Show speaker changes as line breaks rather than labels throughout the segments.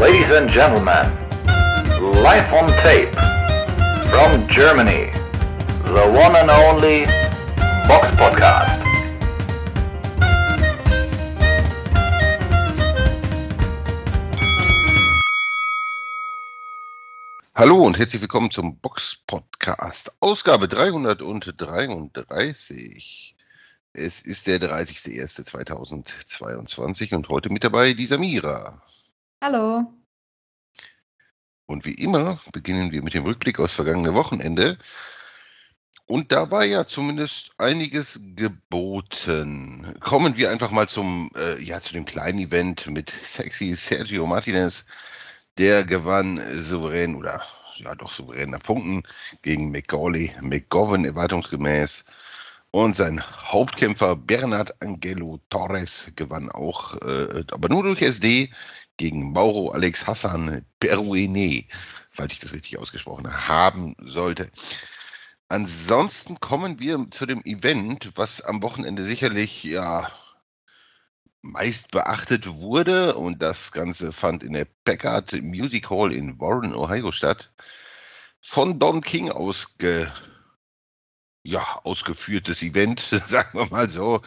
Ladies and gentlemen, live on tape from Germany, the one and only Box Podcast.
Hallo und herzlich willkommen zum Box Podcast, Ausgabe 333. Es ist der 30.01.2022 und heute mit dabei die Samira.
Hallo.
Und wie immer beginnen wir mit dem Rückblick aus vergangene Wochenende. Und da war ja zumindest einiges geboten. Kommen wir einfach mal zum, äh, ja, zu dem kleinen Event mit sexy Sergio Martinez. Der gewann souverän oder ja doch souveräner Punkten gegen McGauley, McGovern erwartungsgemäß. Und sein Hauptkämpfer Bernard Angelo Torres gewann auch, äh, aber nur durch SD gegen Mauro Alex Hassan Peruine, falls ich das richtig ausgesprochen haben sollte. Ansonsten kommen wir zu dem Event, was am Wochenende sicherlich ja meist beachtet wurde und das Ganze fand in der Packard Music Hall in Warren, Ohio statt. Von Don King ausge, ja, ausgeführtes Event, sagen wir mal so.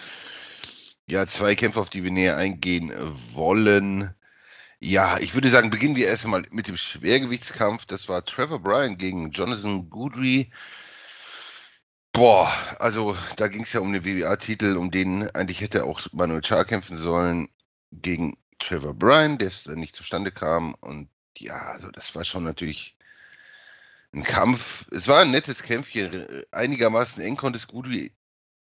Ja, zwei Kämpfe, auf die wir näher eingehen wollen. Ja, ich würde sagen, beginnen wir erstmal mit dem Schwergewichtskampf. Das war Trevor Bryan gegen Jonathan Goodry. Boah, also da ging es ja um den WBA-Titel, um den eigentlich hätte auch Manuel Char kämpfen sollen gegen Trevor Bryan, der es dann nicht zustande kam. Und ja, also das war schon natürlich ein Kampf. Es war ein nettes Kämpfchen. Einigermaßen eng konnte es gut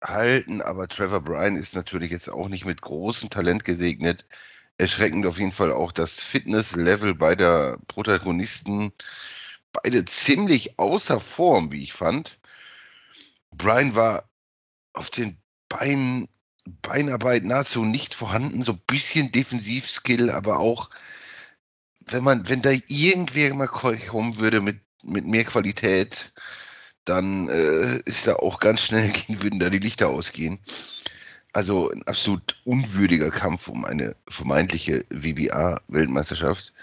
halten, aber Trevor Bryan ist natürlich jetzt auch nicht mit großem Talent gesegnet. Erschreckend auf jeden Fall auch das Fitnesslevel beider Protagonisten. Beide ziemlich außer Form, wie ich fand. Brian war auf den Beinen, Beinarbeit nahezu nicht vorhanden, so ein bisschen Defensivskill, aber auch, wenn man, wenn da irgendwer mal kommen würde mit, mit mehr Qualität, dann äh, ist da auch ganz schnell, würden da die Lichter ausgehen. Also ein absolut unwürdiger Kampf um eine vermeintliche WBA-Weltmeisterschaft.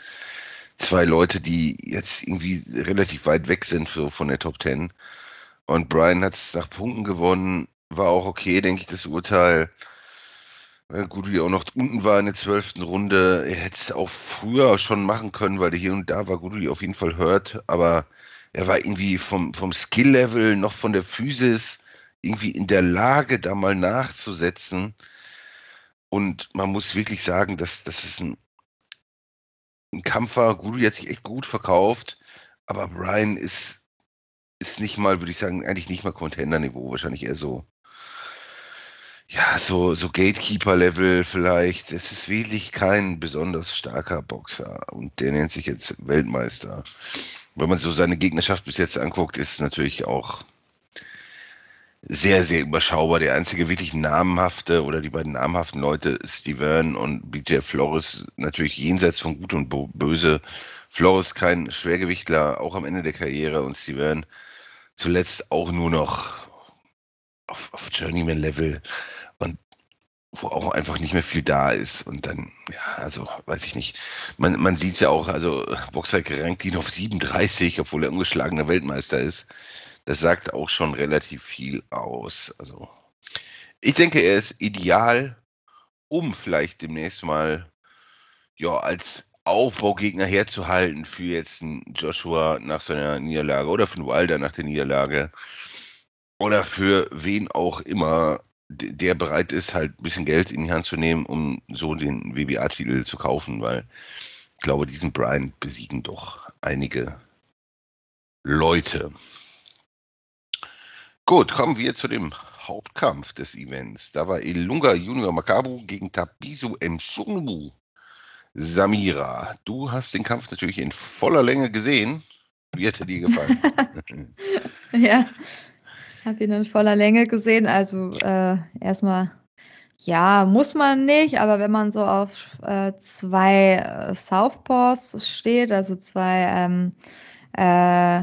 Zwei Leute, die jetzt irgendwie relativ weit weg sind für, von der Top Ten. Und Brian hat es nach Punkten gewonnen. War auch okay, denke ich, das Urteil. Weil Gudri auch noch unten war in der zwölften Runde. Er hätte es auch früher schon machen können, weil hier und da war Gudri auf jeden Fall hört. Aber er war irgendwie vom, vom Skill-Level noch von der Physis irgendwie in der Lage, da mal nachzusetzen. Und man muss wirklich sagen, dass das ist ein, ein Kampf. Gudri hat sich echt gut verkauft. Aber Brian ist ist nicht mal, würde ich sagen, eigentlich nicht mal Contender-Niveau, wahrscheinlich eher so, ja, so, so Gatekeeper-Level vielleicht. Es ist wirklich kein besonders starker Boxer und der nennt sich jetzt Weltmeister. Wenn man so seine Gegnerschaft bis jetzt anguckt, ist es natürlich auch sehr, sehr überschaubar. Der einzige wirklich namhafte oder die beiden namhaften Leute, Steven und BJ Flores, natürlich jenseits von Gut und Böse. Flores kein Schwergewichtler, auch am Ende der Karriere und Steven zuletzt auch nur noch auf, auf Journeyman-Level und wo auch einfach nicht mehr viel da ist. Und dann, ja, also weiß ich nicht. Man, man sieht es ja auch, also Boxer rankt ihn auf 37, obwohl er ungeschlagener Weltmeister ist. Das sagt auch schon relativ viel aus. Also ich denke, er ist ideal, um vielleicht demnächst mal ja, als Aufbaugegner herzuhalten für jetzt einen Joshua nach seiner Niederlage oder für einen Wilder nach der Niederlage oder für wen auch immer, der bereit ist, halt ein bisschen Geld in die Hand zu nehmen, um so den WBA-Titel zu kaufen, weil ich glaube, diesen Brian besiegen doch einige Leute. Gut, kommen wir zu dem Hauptkampf des Events. Da war Ilunga Junior Makabu gegen Tabisu Mshungu. Samira, du hast den Kampf natürlich in voller Länge gesehen. Wie hat er dir gefallen?
ja, ich habe ihn in voller Länge gesehen. Also äh, erstmal, ja, muss man nicht, aber wenn man so auf äh, zwei äh, Southpaws steht, also zwei ähm, äh,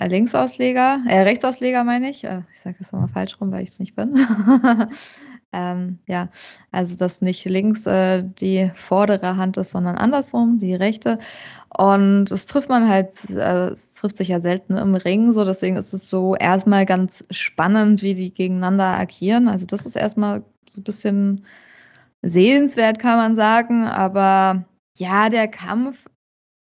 Linksausleger, äh, Rechtsausleger meine ich, äh, ich sage das immer falsch rum, weil ich es nicht bin, Ähm, ja, also dass nicht links äh, die vordere Hand ist, sondern andersrum, die rechte. Und das trifft man halt, äh, es trifft sich ja selten im Ring, so deswegen ist es so erstmal ganz spannend, wie die gegeneinander agieren. Also das ist erstmal so ein bisschen sehenswert, kann man sagen. Aber ja, der Kampf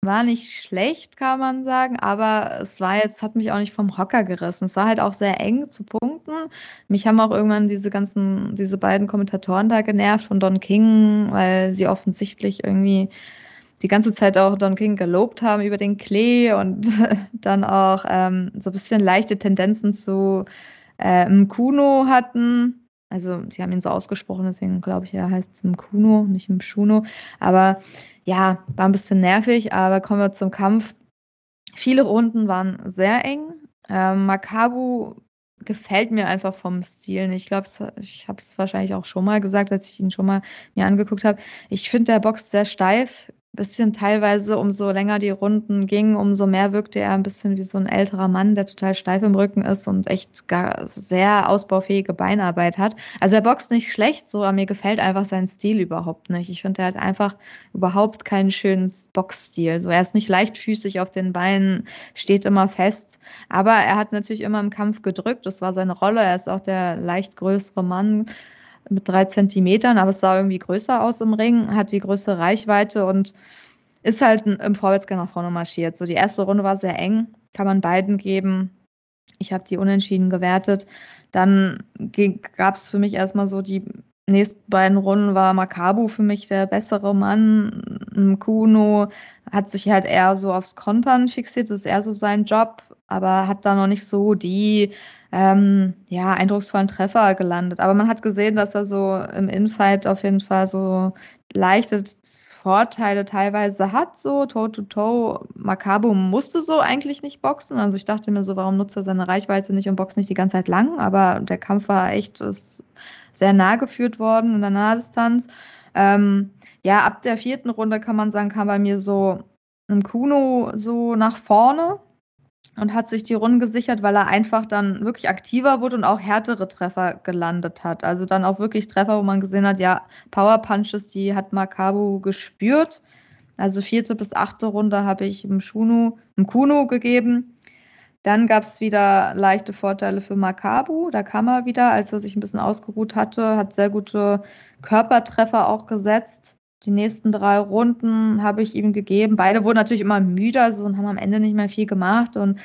war nicht schlecht, kann man sagen, aber es war jetzt, hat mich auch nicht vom Hocker gerissen. Es war halt auch sehr eng zu punkten. Mich haben auch irgendwann diese ganzen, diese beiden Kommentatoren da genervt von Don King, weil sie offensichtlich irgendwie die ganze Zeit auch Don King gelobt haben über den Klee und dann auch ähm, so ein bisschen leichte Tendenzen zu äh, Mkuno hatten. Also, sie haben ihn so ausgesprochen, deswegen glaube ich, er heißt Mkuno, nicht Mschuno. Aber ja, war ein bisschen nervig, aber kommen wir zum Kampf. Viele Runden waren sehr eng. Ähm, Makabu gefällt mir einfach vom Stil Ich glaube, ich habe es wahrscheinlich auch schon mal gesagt, als ich ihn schon mal mir angeguckt habe. Ich finde, der boxt sehr steif bisschen teilweise, umso länger die Runden gingen, umso mehr wirkte er ein bisschen wie so ein älterer Mann, der total steif im Rücken ist und echt gar sehr ausbaufähige Beinarbeit hat. Also er boxt nicht schlecht, so, aber mir gefällt einfach sein Stil überhaupt nicht. Ich finde, er hat einfach überhaupt keinen schönen Boxstil. So, er ist nicht leichtfüßig auf den Beinen, steht immer fest, aber er hat natürlich immer im Kampf gedrückt. Das war seine Rolle. Er ist auch der leicht größere Mann mit drei Zentimetern, aber es sah irgendwie größer aus im Ring, hat die größere Reichweite und ist halt im Vorwärtsgang nach vorne marschiert. So die erste Runde war sehr eng, kann man beiden geben. Ich habe die unentschieden gewertet. Dann gab es für mich erstmal so die nächsten beiden Runden war Makabu für mich der bessere Mann. Kuno hat sich halt eher so aufs Kontern fixiert, das ist eher so sein Job, aber hat da noch nicht so die ähm, ja, eindrucksvollen Treffer gelandet. Aber man hat gesehen, dass er so im Infight auf jeden Fall so leichte Vorteile teilweise hat, so Toe-to-Toe. -toe. Makabu musste so eigentlich nicht boxen. Also ich dachte mir so, warum nutzt er seine Reichweite nicht und boxt nicht die ganze Zeit lang? Aber der Kampf war echt sehr nah geführt worden in der Nahdistanz. Ähm, ja, ab der vierten Runde kann man sagen, kam bei mir so ein Kuno so nach vorne und hat sich die Runden gesichert, weil er einfach dann wirklich aktiver wurde und auch härtere Treffer gelandet hat. Also dann auch wirklich Treffer, wo man gesehen hat, ja, Power Punches, die hat Makabu gespürt. Also vierte bis achte Runde habe ich im Schuno, im Kuno gegeben. Dann gab es wieder leichte Vorteile für Makabu. Da kam er wieder, als er sich ein bisschen ausgeruht hatte, hat sehr gute Körpertreffer auch gesetzt. Die nächsten drei Runden habe ich ihm gegeben. Beide wurden natürlich immer müder so, und haben am Ende nicht mehr viel gemacht. Und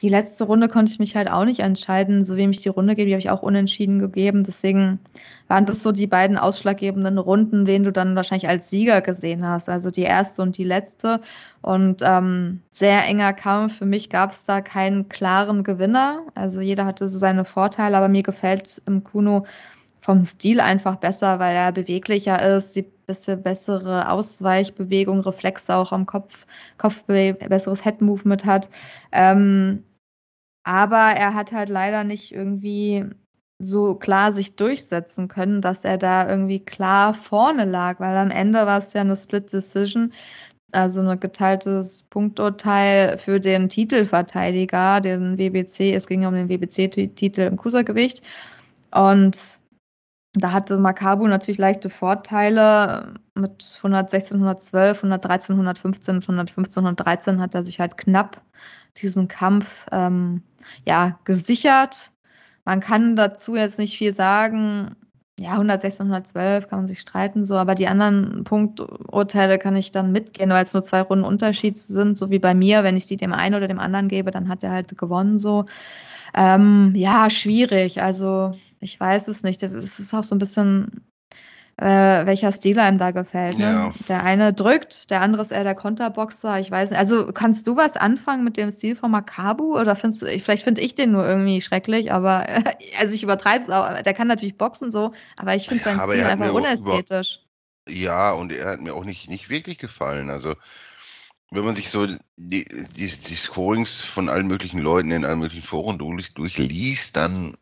die letzte Runde konnte ich mich halt auch nicht entscheiden. So wem ich die Runde gebe, die habe ich auch unentschieden gegeben. Deswegen waren das so die beiden ausschlaggebenden Runden, wen du dann wahrscheinlich als Sieger gesehen hast. Also die erste und die letzte. Und ähm, sehr enger Kampf. Für mich gab es da keinen klaren Gewinner. Also jeder hatte so seine Vorteile, aber mir gefällt im Kuno vom Stil einfach besser, weil er beweglicher ist, die bisschen bessere Ausweichbewegung, Reflexe auch am Kopf, Kopf besseres Head-Movement hat. Ähm, aber er hat halt leider nicht irgendwie so klar sich durchsetzen können, dass er da irgendwie klar vorne lag, weil am Ende war es ja eine Split Decision, also ein geteiltes Punkturteil für den Titelverteidiger, den WBC. Es ging um den WBC-Titel im Cruisergewicht. Und da hatte Makabu natürlich leichte Vorteile. Mit 116, 112, 113, 115, 115, 113 hat er sich halt knapp diesen Kampf ähm, ja, gesichert. Man kann dazu jetzt nicht viel sagen. Ja, 116, 112 kann man sich streiten, so, aber die anderen Punkturteile kann ich dann mitgehen, weil es nur zwei Runden Unterschied sind, so wie bei mir. Wenn ich die dem einen oder dem anderen gebe, dann hat er halt gewonnen, so. Ähm, ja, schwierig. Also ich weiß es nicht. Es ist auch so ein bisschen, äh, welcher Stil einem da gefällt. Ne? Ja. Der eine drückt, der andere ist eher der Konterboxer. Ich weiß nicht. Also kannst du was anfangen mit dem Stil von Makabu? Oder findest du, vielleicht finde ich den nur irgendwie schrecklich, aber also ich übertreibe es auch. Der kann natürlich boxen so, aber ich finde ja, seinen Stil einfach unästhetisch.
ja, und er hat mir auch nicht, nicht wirklich gefallen. Also wenn man sich so die, die, die Scorings von allen möglichen Leuten in allen möglichen Foren durch, durchliest, dann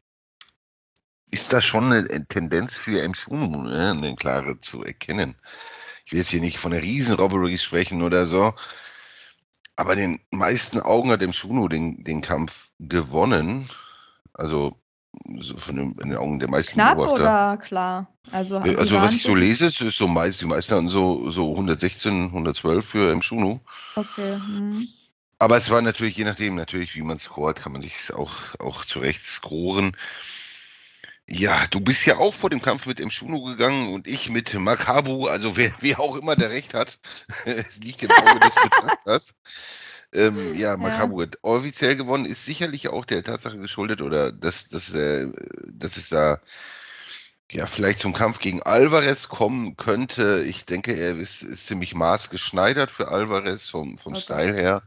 ist da schon eine Tendenz für Mschunu, ne, eine klare zu erkennen. Ich will jetzt hier nicht von einer Riesen-Robbery sprechen oder so, aber in den meisten Augen hat Mschunu den, den Kampf gewonnen. Also so von den, in den Augen der meisten
Knapp
Beobachter.
oder klar? Also,
Äh, Also was ich so lese, ist so meist, die meisten hatten so, so 116, 112 für im Schuno.
Okay. Hm.
Aber es war natürlich, je nachdem, natürlich, wie man scoret, kann man sich auch, auch zurecht scoren. Ja, du bist ja auch vor dem Kampf mit dem Schuno gegangen und ich mit Makabu, also wer, wer auch immer der Recht hat, es liegt im Auge des Betrachters. Ähm, ja, Makabu hat offiziell gewonnen, ist sicherlich auch der Tatsache geschuldet oder dass, dass, äh, dass es da ja vielleicht zum Kampf gegen Alvarez kommen könnte. Ich denke, er ist, ist ziemlich maßgeschneidert für Alvarez vom, vom
Okay.
Style her.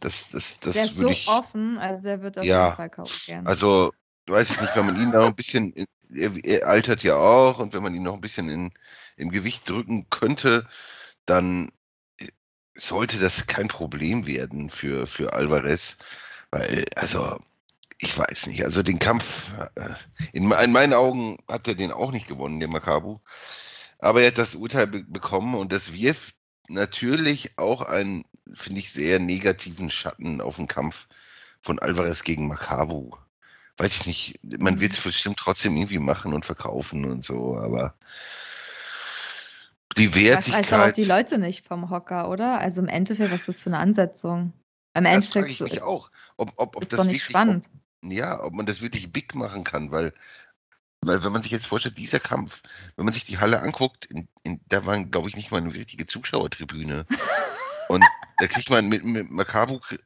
Das, das, das
der ist so
ich.
offen, also der wird auf
Ja,
jeden Fall kaufen gerne.
Also, weiß ich nicht, wenn man ihn noch ein bisschen, er, er altert ja auch und wenn man ihn noch ein bisschen in, im Gewicht drücken könnte, dann sollte das kein Problem werden für, für Alvarez, weil, also, ich weiß nicht, also den Kampf, äh, in, in meinen Augen hat er den auch nicht gewonnen, der Makabu, aber er hat das Urteil be bekommen und das wirft natürlich auch einen, finde ich, sehr negativen Schatten auf den Kampf von Alvarez gegen Makabu. Weiß ich nicht, man wird es bestimmt trotzdem irgendwie machen und verkaufen und so, aber die
Das weiß aber auch
Wertigkeit,
die Leute nicht vom Hocker, oder? Also im Endeffekt, was ist das für eine Ansetzung? Im
das frage
Endeffekt
ich
so-
mich auch, ob, ob, ob
ist
das
doch nicht
wirklich,
spannend.
Ob, ja, ob man das wirklich big machen kann, weil, weil wenn man sich jetzt vorstellt, dieser Kampf, wenn man sich die Halle anguckt, in, in, da waren, glaube ich, nicht mal eine richtige Zuschauertribüne. Und da kriegt man mit, mit Makabu, krie-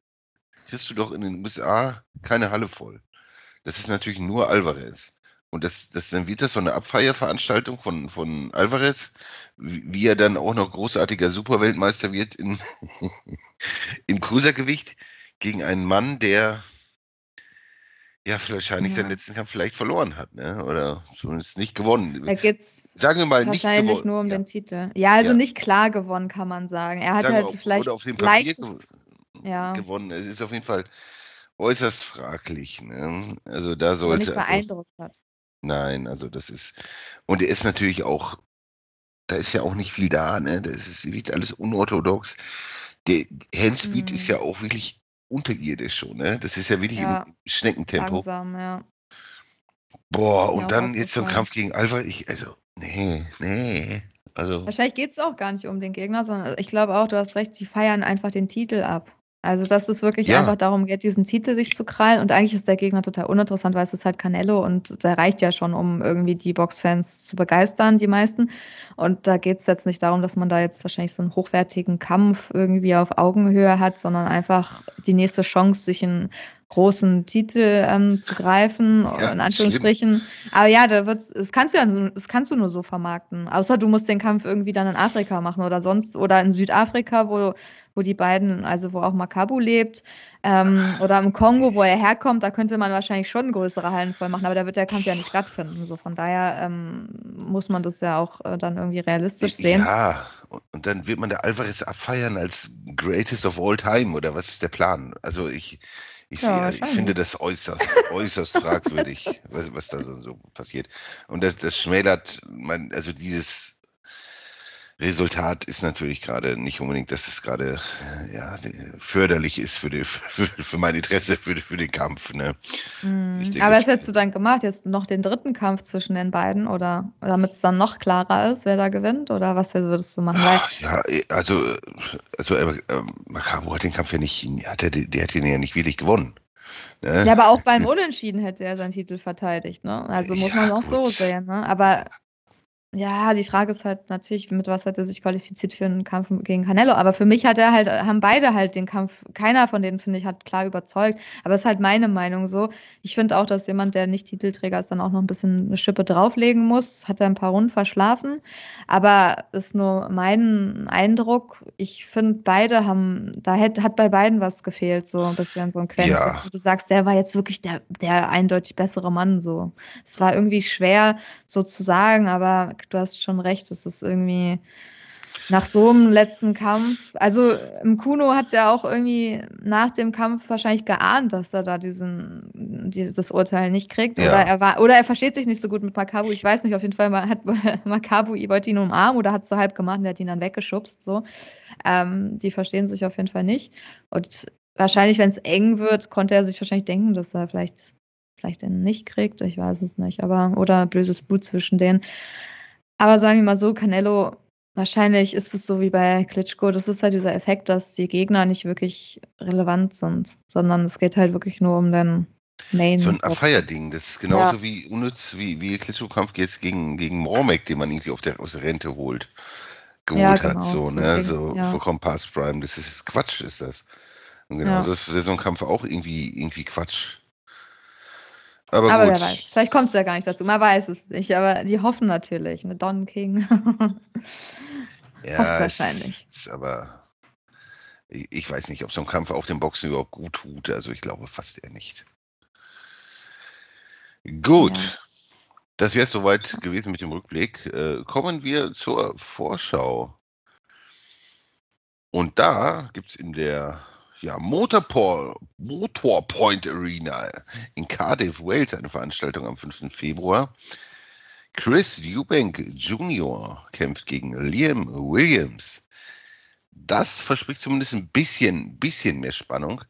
kriegst du doch in den USA keine Halle voll. Das ist natürlich nur Alvarez. Und das, das, dann wird das so eine Abfeierveranstaltung von, von Alvarez, wie, er dann auch noch großartiger Superweltmeister wird in, im Cruisergewicht gegen einen Mann, der ja wahrscheinlich
Ja.
seinen letzten Kampf vielleicht verloren hat, ne? Oder zumindest nicht gewonnen.
Da geht's
Sagen wir mal nicht
wahrscheinlich
gewonnen.
nur um
ja.
den Titel. Ja, also
Ja.
nicht klar gewonnen, kann man sagen. Er hat
Sagen
halt
auch-
vielleicht
oder auf dem Papier gew
ja,
gewonnen. Es ist auf jeden Fall äußerst fraglich. Ne? Also da sollte
nicht
also,
beeindruckt hat.
nein, also das ist und er ist natürlich auch, da ist ja auch nicht viel da. Ne? Das ist wirklich alles unorthodox. Der Handspeed ist
Mhm.
ja auch wirklich unterirdisch schon. Ne? Das ist ja wirklich
Ja.
im Schneckentempo.
Langsam, ja.
Boah, und
auch
dann jetzt so ein. Kampf gegen Alvarez. Ich, also nee, nee. Also
Wahrscheinlich geht es auch gar nicht um den Gegner, sondern ich glaube auch, du hast recht, die feiern einfach den Titel ab. Also, dass es wirklich
Ja.
einfach darum geht, diesen Titel sich zu krallen. Und eigentlich ist der Gegner total uninteressant, weil es ist halt Canelo und der reicht ja schon, um irgendwie die Boxfans zu begeistern, die meisten. Und da geht es jetzt nicht darum, dass man da jetzt wahrscheinlich so einen hochwertigen Kampf irgendwie auf Augenhöhe hat, sondern einfach die nächste Chance, sich einen großen Titel ähm, zu greifen,
Ja,
in
ist
Anführungsstrichen. Aber ja, da wird's, das kannst du ja, nur- das kannst du nur so vermarkten. Außer du musst den Kampf irgendwie dann in Afrika machen oder sonst oder in Südafrika, wo, wo die beiden, also wo auch Makabu lebt, ähm, oder im Kongo, wo er herkommt, da könnte man wahrscheinlich schon größere Hallen voll machen, aber da wird der Kampf ja nicht stattfinden. So von daher ähm, muss man das ja auch äh, dann irgendwie realistisch sehen.
Ja, und, und dann wird man der Alvarez abfeiern als Greatest of All Time oder was ist der Plan? Also ich, ich,
Ja,
sehe, ich finde das äußerst, äußerst fragwürdig, was, was da so, so passiert. Und das, das schmälert, mein, also dieses Resultat ist natürlich gerade nicht unbedingt, dass es gerade äh, ja, förderlich ist für, die, für, für mein Interesse für, für den Kampf. Ne? Denke,
Aber was hättest du dann gemacht? Jetzt noch den dritten Kampf zwischen den beiden oder damit es dann noch klarer ist, wer da gewinnt? Oder was würdest du machen?
Ach, ja, eh, also, also äh, äh, Makabu hat den Kampf ja nicht, hat er, der hat den ja nicht wirklich gewonnen. Ne?
ja, aber auch beim Unentschieden hätte er seinen Titel verteidigt, ne? Also muss
Ja,
man auch so
gut.
sehen, ne? Aber ja, die Frage ist halt natürlich, mit was hat er sich qualifiziert für einen Kampf gegen Canelo? Aber für mich hat er halt, haben beide halt den Kampf, keiner von denen, finde ich, hat klar überzeugt. Aber es ist halt meine Meinung so. Ich finde auch, dass jemand, der nicht Titelträger ist, dann auch noch ein bisschen eine Schippe drauflegen muss. Hat er ein paar Runden verschlafen. Aber ist nur mein Eindruck. Ich finde, beide haben, da hat, hat bei beiden was gefehlt, so ein bisschen so ein Quäntchen.
Ja.
Du sagst, der war jetzt wirklich der, der eindeutig bessere Mann, so. Es war irgendwie schwer, so zu sagen, aber du hast schon recht, es ist irgendwie nach so einem letzten Kampf, also im Kuno hat er auch irgendwie nach dem Kampf wahrscheinlich geahnt, dass er da diesen, die, das Urteil nicht kriegt.
Ja.
Oder er war, oder er versteht sich nicht so gut mit Makabu. Ich weiß nicht, auf jeden Fall mal hat Makabu wollte ihn umarmen oder hat es so halb gemacht und er hat ihn dann weggeschubst. So. Ähm, die verstehen sich auf jeden Fall nicht. Und wahrscheinlich, wenn es eng wird, konnte er sich wahrscheinlich denken, dass er vielleicht vielleicht den nicht kriegt, ich weiß es nicht, aber oder böses Blut zwischen denen. Aber sagen wir mal so, Canelo, wahrscheinlich ist es so wie bei Klitschko, das ist halt dieser Effekt, dass die Gegner nicht wirklich relevant sind, sondern es geht halt wirklich nur um den Main.
So ein Feierding, das ist genauso ja. wie unnütz wie, wie Klitschko-Kampf jetzt gegen, gegen Mormek, den man irgendwie auf der, aus der Rente holt, geholt ja, genau, hat, so, so ne, gegen, so ja. vollkommen Past Prime, das ist Quatsch, ist das. Und genau, ja. so ist so ein Kampf auch irgendwie, irgendwie Quatsch.
Aber, aber wer weiß, vielleicht kommt es ja gar nicht dazu, man weiß es nicht, aber die hoffen natürlich, eine Don King.
ja, Hofft wahrscheinlich. Ist, aber ich, ich, weiß nicht, ob so ein Kampf auch dem Boxen überhaupt gut tut, also ich glaube fast eher nicht. Gut. Ja. Das wäre es soweit gewesen mit dem Rückblick. Äh, kommen wir zur Vorschau. Und da gibt es in der ja, Motorport, Motorpoint Arena in Cardiff, Wales eine Veranstaltung am 5. Februar. Chris Eubank Jr. kämpft gegen Liam Williams. Das verspricht zumindest ein bisschen, bisschen mehr Spannung.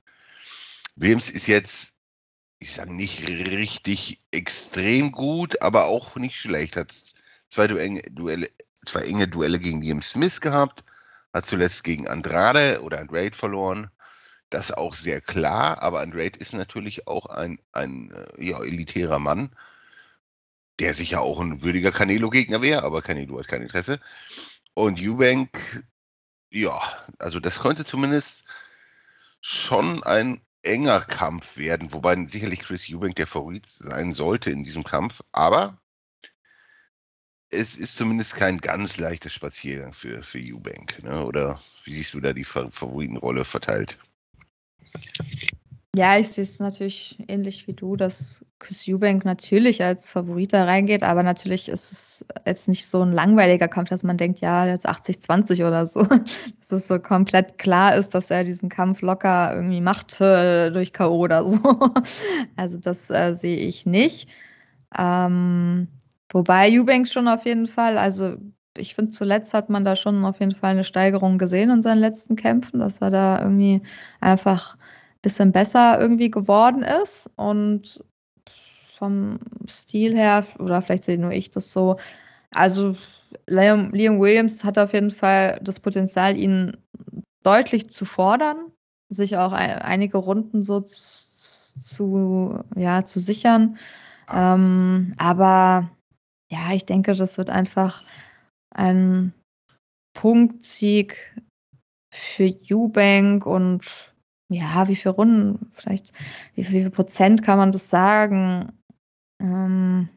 Williams ist jetzt ich sage nicht richtig extrem gut, aber auch nicht schlecht. Hat zwei Duelle, zwei enge Duelle gegen Liam Smith gehabt, hat zuletzt gegen Andrade oder Andrade verloren. Das auch sehr klar, aber Andrade ist natürlich auch ein, ein äh, ja, elitärer Mann, der sicher auch ein würdiger Canelo-Gegner wäre, aber Canelo hat kein Interesse. Und Eubank, ja, also das könnte zumindest schon ein enger Kampf werden, wobei sicherlich Chris Eubank der Favorit sein sollte in diesem Kampf, aber es ist zumindest kein ganz leichter Spaziergang für, für Eubank. Ne? Oder wie siehst du da die Favoritenrolle verteilt?
Ja, ich sehe es natürlich ähnlich wie du, dass Chris Eubank natürlich als Favorit da reingeht, aber natürlich ist es jetzt nicht so ein langweiliger Kampf, dass man denkt, ja, jetzt 80-20 oder so. Dass es so komplett klar ist, dass er diesen Kampf locker irgendwie macht äh, durch K.O. oder so. Also das äh, sehe ich nicht. Ähm, wobei Eubank schon auf jeden Fall, also ich finde, zuletzt hat man da schon auf jeden Fall eine Steigerung gesehen in seinen letzten Kämpfen, dass er da irgendwie einfach bisschen besser irgendwie geworden ist und vom Stil her, oder vielleicht sehe nur ich das so, also Liam, Liam Williams hat auf jeden Fall das Potenzial, ihn deutlich zu fordern, sich auch ein, einige Runden so zu, ja, zu sichern. Ähm, aber ja, ich denke, das wird einfach ein Punktsieg für Eubank und ja, wie viele Runden, vielleicht, wie viel, wie viel Prozent kann man das sagen? Ähm,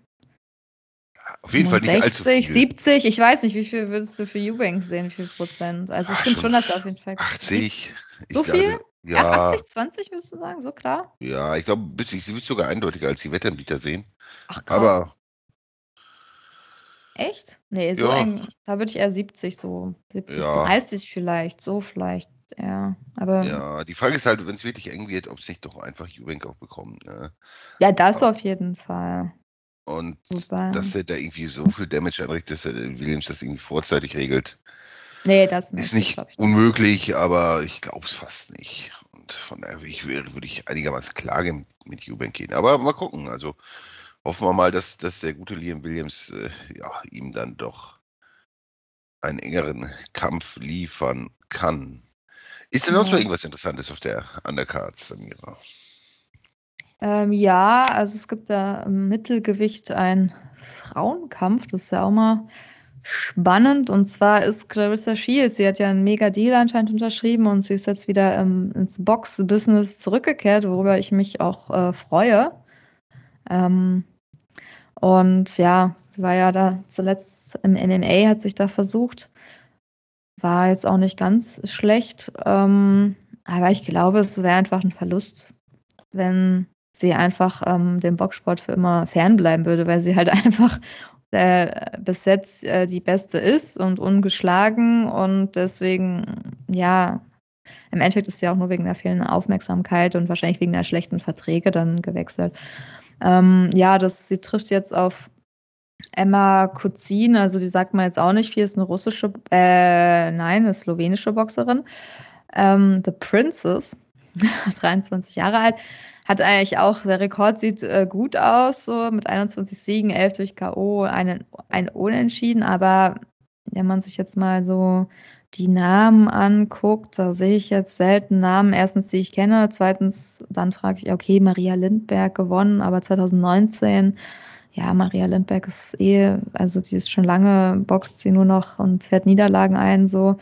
auf jeden 60, Fall nicht allzu viel.
70, ich weiß nicht, wie viel würdest du für Eubank sehen, wie viel Prozent? Also ich finde schon, dass er auf jeden Fall.
80.
So viel? Also, ja. ja. 80, 20 würdest du sagen, so klar?
Ja, ich glaube, ich würde sogar eindeutiger als die Wettanbieter sehen. Ach, krass. Aber.
Echt? Nee, so ja. eng. Da würde ich eher 70, so 70, ja. 30 vielleicht, so vielleicht ja, aber.
Ja, die Frage ist halt, wenn es wirklich eng wird, ob es nicht doch einfach Juvenk auch bekommt. Ne?
Ja, das auf jeden Fall.
Und Wobei. dass er da irgendwie so viel Damage anrichtet, dass er Williams das irgendwie vorzeitig regelt.
Nee, das.
Ist nicht unmöglich, aber ich glaube es fast nicht. Und von daher würde ich, würde ich einigermaßen klar mit Eubank gehen. Aber mal gucken. Also hoffen wir mal, dass, dass der gute Liam Williams äh, ja, ihm dann doch einen engeren Kampf liefern kann. Ist denn sonst noch irgendwas Interessantes auf der Undercard, Samira?
Ähm, ja, also es gibt da im Mittelgewicht einen Frauenkampf, das ist ja auch mal spannend. Und zwar ist Clarissa Shields, sie hat ja einen Mega-Deal anscheinend unterschrieben und sie ist jetzt wieder ähm, ins Box-Business zurückgekehrt, worüber ich mich auch äh, freue. Ähm, und ja, sie war ja da zuletzt im MMA, hat sich da versucht, war jetzt auch nicht ganz schlecht. Ähm, aber ich glaube, es wäre einfach ein Verlust, wenn sie einfach ähm, dem Boxsport für immer fernbleiben würde, weil sie halt einfach äh, bis jetzt äh, die beste ist und ungeschlagen und deswegen, ja, im Endeffekt ist sie auch nur wegen der fehlenden Aufmerksamkeit und wahrscheinlich wegen der schlechten Verträge dann gewechselt. Ähm, ja, das, sie trifft jetzt auf Emma Kuzin, also die sagt man jetzt auch nicht viel, ist eine russische, äh, nein, eine slowenische Boxerin. Ähm, The Princess, 23 Jahre alt, hat eigentlich auch, der Rekord sieht äh, gut aus, so mit 21 Siegen, 11 durch K.O., ein, Unentschieden, aber wenn man sich jetzt mal so die Namen anguckt, da sehe ich jetzt selten Namen. Erstens, die ich kenne. Zweitens, dann frage ich, okay, Maria Lindberg gewonnen, aber 2019, ja, Maria Lindberg ist eh, also die ist schon lange, boxt sie nur noch und fährt Niederlagen ein, so.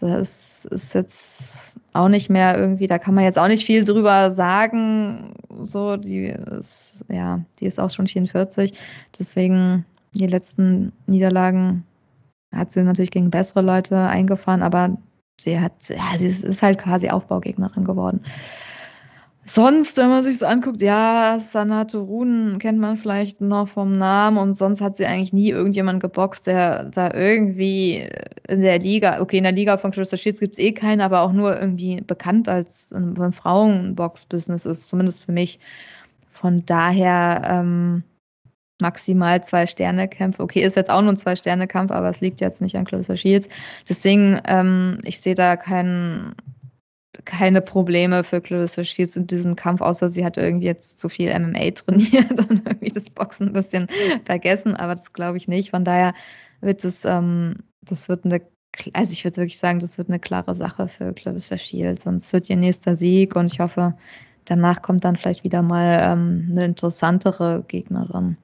Das ist jetzt auch nicht mehr irgendwie, da kann man jetzt auch nicht viel drüber sagen. So, die ist, ja, die ist auch schon 44. Deswegen die letzten Niederlagen hat sie natürlich gegen bessere Leute eingefahren, aber sie hat, ja, sie ist, halt quasi Aufbaugegnerin geworden. Sonst, wenn man sich so anguckt, ja, Sanatu Runen kennt man vielleicht noch vom Namen und sonst hat sie eigentlich nie irgendjemand geboxt, der da irgendwie in der Liga, okay, in der Liga von Crystal Shields gibt es eh keinen, aber auch nur irgendwie bekannt als ein Frauenbox-Business ist, zumindest für mich. Von daher, ähm, maximal zwei Sterne-Kämpfe. Okay, ist jetzt auch nur ein Zwei-Sterne-Kampf, aber es liegt jetzt nicht an Clarissa Shields. Deswegen, ähm, ich sehe da kein, keine Probleme für Clarissa Shields in diesem Kampf, außer sie hat irgendwie jetzt zu viel MMA trainiert und irgendwie das Boxen ein bisschen vergessen, aber das glaube ich nicht. Von daher wird es, ähm, das wird eine also ich würde wirklich sagen, das wird eine klare Sache für Clarissa Shields und es wird ihr nächster Sieg und ich hoffe, danach kommt dann vielleicht wieder mal ähm, eine interessantere Gegnerin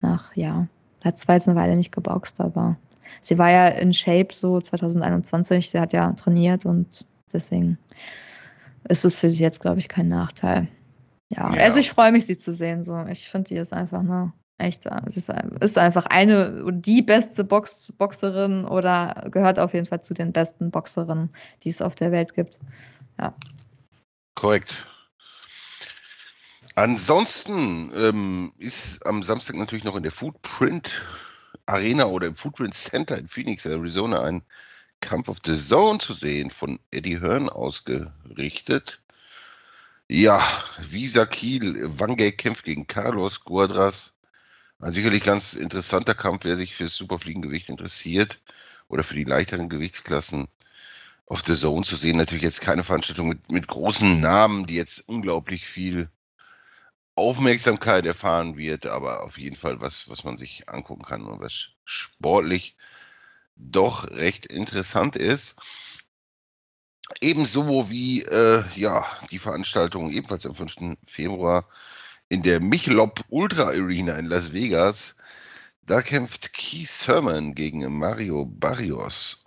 nach, ja, hat zwar jetzt eine Weile nicht geboxt, aber sie war ja in Shape so 2021. Sie hat ja trainiert und deswegen ist es für sie jetzt, glaube ich, kein Nachteil. Ja, ja. also ich freue mich, sie zu sehen. So, ich finde, die ist einfach eine echt, sie ist, ist einfach eine, die beste Box, Boxerin oder gehört auf jeden Fall zu den besten Boxerinnen, die es auf der Welt gibt. Ja.
Korrekt. Ansonsten ähm, ist am Samstag natürlich noch in der Footprint Arena oder im Footprint Center in Phoenix, Arizona, ein Kampf of the Zone zu sehen, von Eddie Hearn ausgerichtet. Ja, Visa Kiel, Wangay kämpft gegen Carlos Guadras. Ein sicherlich ganz interessanter Kampf, wer sich für das Superfliegengewicht interessiert oder für die leichteren Gewichtsklassen auf The Zone zu sehen. Natürlich jetzt keine Veranstaltung mit, mit großen Namen, die jetzt unglaublich viel Aufmerksamkeit erfahren wird, aber auf jeden Fall was, was man sich angucken kann und was sportlich doch recht interessant ist. Ebenso wie äh, ja, die Veranstaltung ebenfalls am 5. Februar in der Michelop Ultra Arena in Las Vegas. Da kämpft Keith Sermon gegen Mario Barrios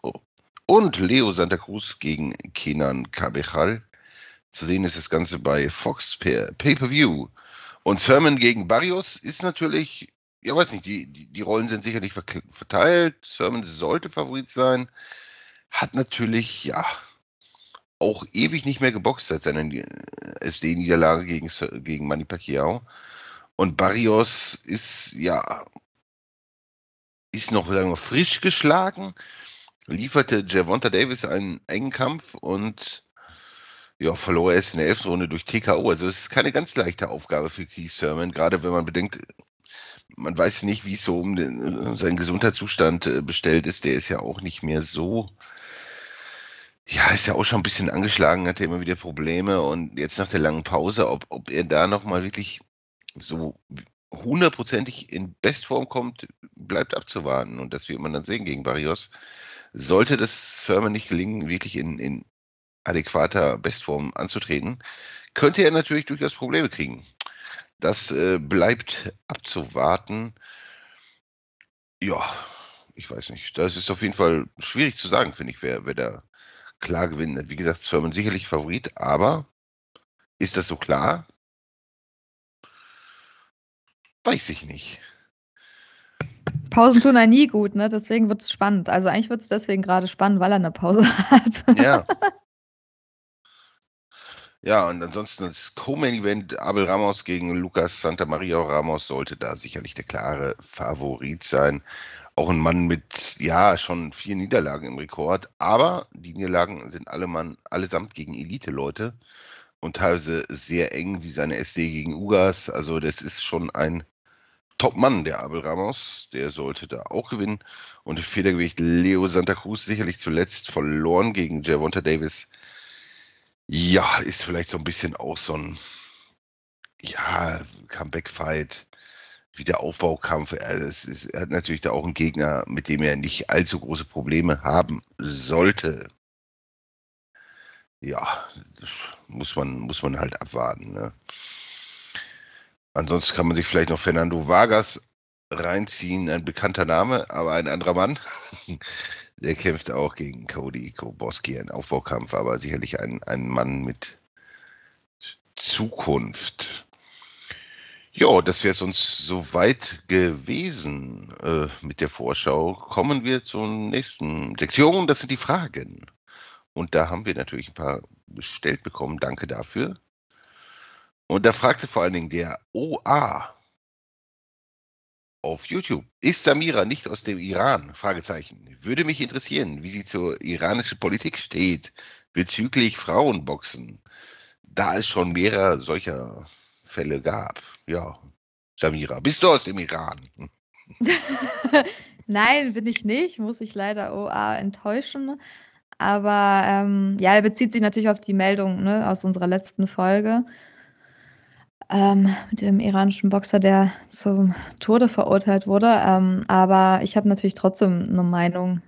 und Leo Santa Cruz gegen Kenan Cabejal. Zu sehen ist das Ganze bei Fox per Pay-Per-View. Und Sermon gegen Barrios ist natürlich, ja weiß nicht, die, die, die Rollen sind sicherlich verteilt. Sermon sollte Favorit sein. Hat natürlich, ja, auch ewig nicht mehr geboxt seit seiner SD-Niederlage gegen, gegen Manny Pacquiao. Und Barrios ist, ja, ist noch, sagen wir, frisch geschlagen, lieferte Javonta Davis einen engen Kampf und ja, verlor er erst in der elften Runde durch TKO. Also es ist keine ganz leichte Aufgabe für Keith Sermon, gerade wenn man bedenkt, man weiß nicht, wie es so um den, seinen Gesundheitszustand äh, bestellt ist. Der ist ja auch nicht mehr so, ja, ist ja auch schon ein bisschen angeschlagen, hat ja immer wieder Probleme und jetzt nach der langen Pause, ob, ob er da nochmal wirklich so hundertprozentig in Bestform kommt, bleibt abzuwarten und das wird man dann sehen gegen Barrios. Sollte das Sermon nicht gelingen, wirklich in, in adäquater Bestform anzutreten, könnte er natürlich durchaus Probleme kriegen. Das äh, bleibt abzuwarten. Ja, ich weiß nicht. Das ist auf jeden Fall schwierig zu sagen, finde ich, wer, wer da klar gewinnt. Wie gesagt, Firmen sicherlich Favorit, aber ist das so klar? Weiß ich nicht.
Pausen tun ja nie gut, ne? Deswegen wird es spannend. Also eigentlich wird es deswegen gerade spannend, weil er eine Pause hat.
Ja. Ja, und ansonsten das Co-Main-Event Abel Ramos gegen Lucas Santa Maria Ramos sollte da sicherlich der klare Favorit sein. Auch ein Mann mit, ja, schon vier Niederlagen im Rekord, aber die Niederlagen sind alle Mann, allesamt gegen Elite-Leute und teilweise sehr eng wie seine SD gegen Ugas. Also das ist schon ein Top-Mann, der Abel Ramos. Der sollte da auch gewinnen. Und Federgewicht Leo Santa Cruz sicherlich zuletzt verloren gegen Javonta Davis ja, ist vielleicht so ein bisschen auch so ein ja, Comeback-Fight, Wiederaufbaukampf. Er, ist, er hat natürlich da auch einen Gegner, mit dem er nicht allzu große Probleme haben sollte. Ja, muss man, muss man halt abwarten. Ne? Ansonsten kann man sich vielleicht noch Fernando Vargas reinziehen, ein bekannter Name, aber ein anderer Mann. Der kämpft auch gegen Cody Koboski, ein Aufbaukampf, aber sicherlich ein, ein Mann mit Zukunft. Ja, das wäre sonst soweit gewesen äh, mit der Vorschau. Kommen wir zur nächsten Sektion, das sind die Fragen. Und da haben wir natürlich ein paar bestellt bekommen. Danke dafür. Und da fragte vor allen Dingen der OA auf YouTube. Ist Samira nicht aus dem Iran? Fragezeichen. Würde mich interessieren, wie sie zur iranischen Politik steht bezüglich Frauenboxen, da es schon mehrere solcher Fälle gab. Ja, Samira, bist du aus dem Iran?
Nein, bin ich nicht, muss ich leider OA enttäuschen. Aber ähm, ja, er bezieht sich natürlich auf die Meldung ne, aus unserer letzten Folge ähm, mit dem iranischen Boxer, der zum Tode verurteilt wurde. Ähm, aber ich habe natürlich trotzdem eine Meinung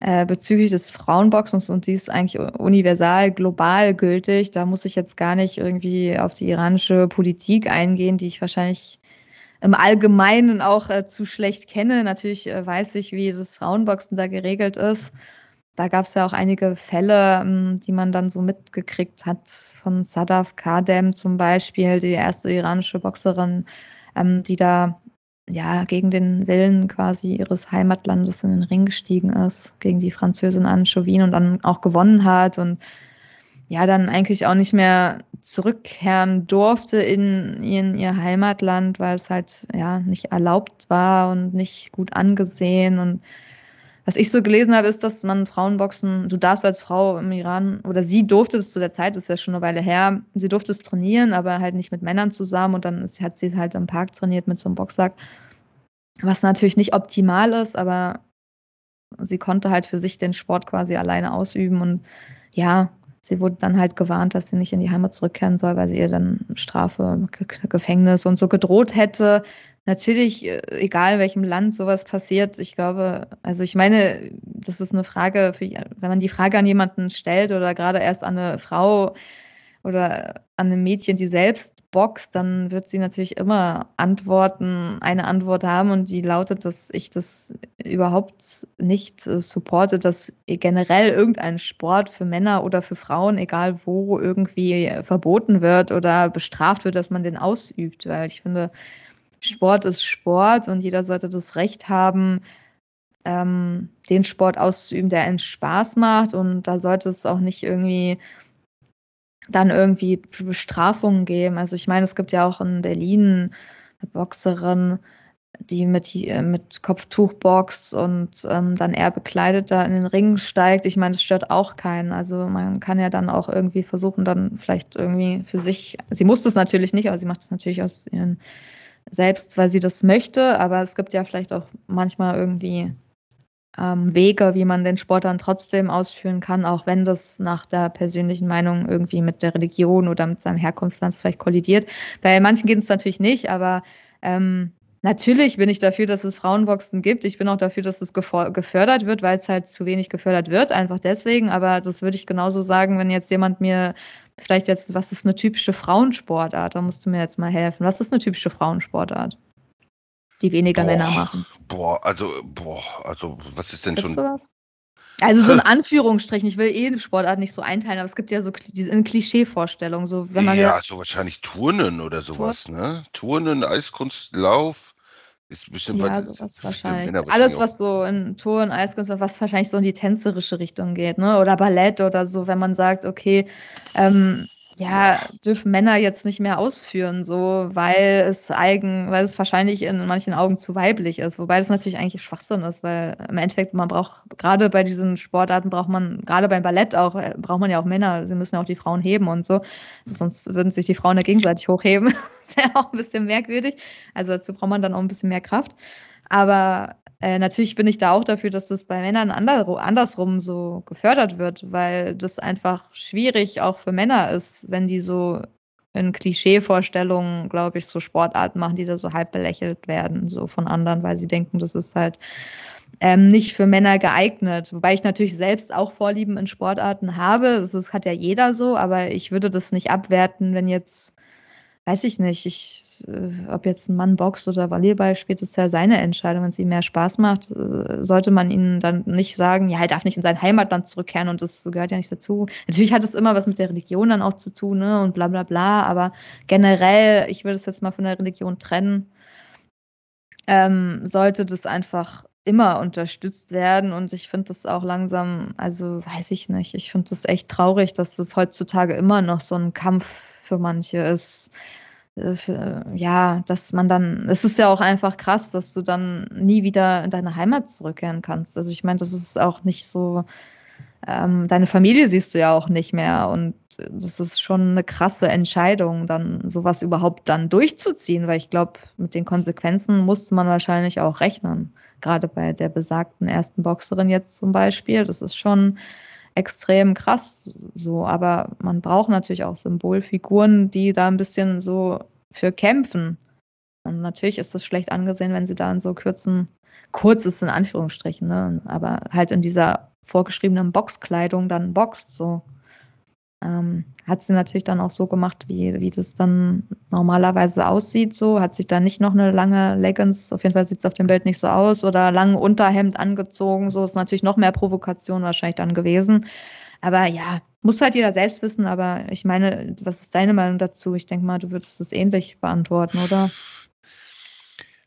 äh, bezüglich des Frauenboxens und die ist eigentlich universal, global gültig. Da muss ich jetzt gar nicht irgendwie auf die iranische Politik eingehen, die ich wahrscheinlich im Allgemeinen auch äh, zu schlecht kenne. Natürlich äh, weiß ich, wie das Frauenboxen da geregelt ist. Da gab es ja auch einige Fälle, ähm, die man dann so mitgekriegt hat, von Sadaf Kadem zum Beispiel, die erste iranische Boxerin, ähm, die da ja, gegen den Willen quasi ihres Heimatlandes in den Ring gestiegen ist, gegen die Französin Anne Chauvin und dann auch gewonnen hat und ja, dann eigentlich auch nicht mehr zurückkehren durfte in, in ihr Heimatland, weil es halt ja nicht erlaubt war und nicht gut angesehen und was ich so gelesen habe, ist, dass man Frauenboxen, du darfst als Frau im Iran, oder sie durfte es zu der Zeit, ist ja schon eine Weile her, sie durfte es trainieren, aber halt nicht mit Männern zusammen und dann ist, hat sie es halt im Park trainiert mit so einem Boxsack. Was natürlich nicht optimal ist, aber sie konnte halt für sich den Sport quasi alleine ausüben und ja, sie wurde dann halt gewarnt, dass sie nicht in die Heimat zurückkehren soll, weil sie ihr dann Strafe, Gefängnis und so gedroht hätte natürlich, äh, egal welchem Land sowas passiert, ich glaube, also ich meine, das ist eine Frage, für, wenn man die Frage an jemanden stellt oder gerade erst an eine Frau oder an ein Mädchen, die selbst boxt, dann wird sie natürlich immer Antworten, eine Antwort haben und die lautet, dass ich das überhaupt nicht äh, supporte, dass generell irgendein Sport für Männer oder für Frauen, egal wo, irgendwie verboten wird oder bestraft wird, dass man den ausübt, weil ich finde, Sport ist Sport und jeder sollte das Recht haben, ähm, den Sport auszuüben, der einen Spaß macht. Und da sollte es auch nicht irgendwie dann irgendwie Bestrafungen geben. Also ich meine, es gibt ja auch in Berlin eine Boxerin, die mit, äh, mit Kopftuch boxt und ähm, dann eher bekleidet da in den Ring steigt. Ich meine, das stört auch keinen. Also man kann ja dann auch irgendwie versuchen, dann vielleicht irgendwie für sich, sie muss das natürlich nicht, aber sie macht es natürlich aus ihren selbst, weil sie das möchte, aber es gibt ja vielleicht auch manchmal irgendwie ähm, Wege, wie man den Sport dann trotzdem ausführen kann, auch wenn das nach der persönlichen Meinung irgendwie mit der Religion oder mit seinem Herkunftsland vielleicht kollidiert. Bei manchen geht es natürlich nicht, aber ähm, natürlich bin ich dafür, dass es Frauenboxen gibt. Ich bin auch dafür, dass es gefördert wird, weil es halt zu wenig gefördert wird, einfach deswegen. Aber das würde ich genauso sagen, wenn jetzt jemand mir Vielleicht jetzt, was ist eine typische Frauensportart? Da musst du mir jetzt mal helfen. Was ist eine typische Frauensportart, die weniger boah, Männer machen?
Boah, also, boah, also, was ist denn Gibt's schon?
Also so in Anführungsstrichen, ich will eh Sportart nicht so einteilen, aber es gibt ja so diese Klischee-Vorstellungen. So,
wenn man ja, so wahrscheinlich Turnen oder sowas, Turn? ne? Turnen, Eiskunst, Lauf.
Ist bestimmt ja, was, sowas wahrscheinlich. Alles, was so in Touren, Eiskunst, was wahrscheinlich so in die tänzerische Richtung geht, ne? Oder Ballett oder so, wenn man sagt, okay, ähm, ja, dürfen Männer jetzt nicht mehr ausführen, so, weil es eigen, weil es wahrscheinlich in manchen Augen zu weiblich ist. Wobei das natürlich eigentlich Schwachsinn ist, weil im Endeffekt, man braucht, gerade bei diesen Sportarten braucht man, gerade beim Ballett auch, äh, braucht man ja auch Männer. Sie müssen ja auch die Frauen heben und so. Sonst würden sich die Frauen ja gegenseitig hochheben. das wäre auch ein bisschen merkwürdig. Also dazu braucht man dann auch ein bisschen mehr Kraft. Aber äh, natürlich bin ich da auch dafür, dass das bei Männern andersrum so gefördert wird, weil das einfach schwierig auch für Männer ist, wenn die so in Klischeevorstellungen, glaube ich, so Sportarten machen, die da so halb belächelt werden, so von anderen, weil sie denken, das ist halt ähm, nicht für Männer geeignet. Wobei ich natürlich selbst auch Vorlieben in Sportarten habe. Das, das hat ja jeder so, aber ich würde das nicht abwerten, wenn jetzt, weiß ich nicht, ich ob jetzt ein Mann boxt oder Volleyball spielt, ist ja seine Entscheidung. Wenn es ihm mehr Spaß macht, äh, sollte man ihnen dann nicht sagen, ja, er darf nicht in sein Heimatland zurückkehren und das gehört ja nicht dazu. Natürlich hat es immer was mit der Religion dann auch zu tun, ne, und bla bla bla, aber generell, ich würde es jetzt mal von der Religion trennen, ähm, sollte das einfach immer unterstützt werden und ich finde das auch langsam, also weiß ich nicht, ich finde das echt traurig, dass das heutzutage immer noch so ein Kampf für manche ist äh, ja, dass man dann, es ist ja auch einfach krass, dass du dann nie wieder in deine Heimat zurückkehren kannst. Also ich meine, das ist auch nicht so, ähm, deine Familie siehst du ja auch nicht mehr und das ist schon eine krasse Entscheidung, dann sowas überhaupt dann durchzuziehen, weil ich glaube, mit den Konsequenzen musste man wahrscheinlich auch rechnen. Gerade bei der besagten ersten Boxerin jetzt zum Beispiel, das ist schon extrem krass so, aber man braucht natürlich auch Symbolfiguren, die da ein bisschen so für kämpfen. Und natürlich ist das schlecht angesehen, wenn sie da in so kurzen, kurz ist in Anführungsstrichen, ne? aber halt in dieser vorgeschriebenen Boxkleidung dann boxt so. Ähm, hat sie natürlich dann auch so gemacht, wie, wie das dann normalerweise aussieht. So hat sich da nicht noch eine lange Leggings, auf jeden Fall sieht es auf dem Bild nicht so aus, oder lange Unterhemd angezogen. So ist natürlich noch mehr Provokation wahrscheinlich dann gewesen. Aber ja, muss halt jeder selbst wissen. Aber ich meine, was ist deine Meinung dazu? Ich denke mal, du würdest es ähnlich beantworten, oder?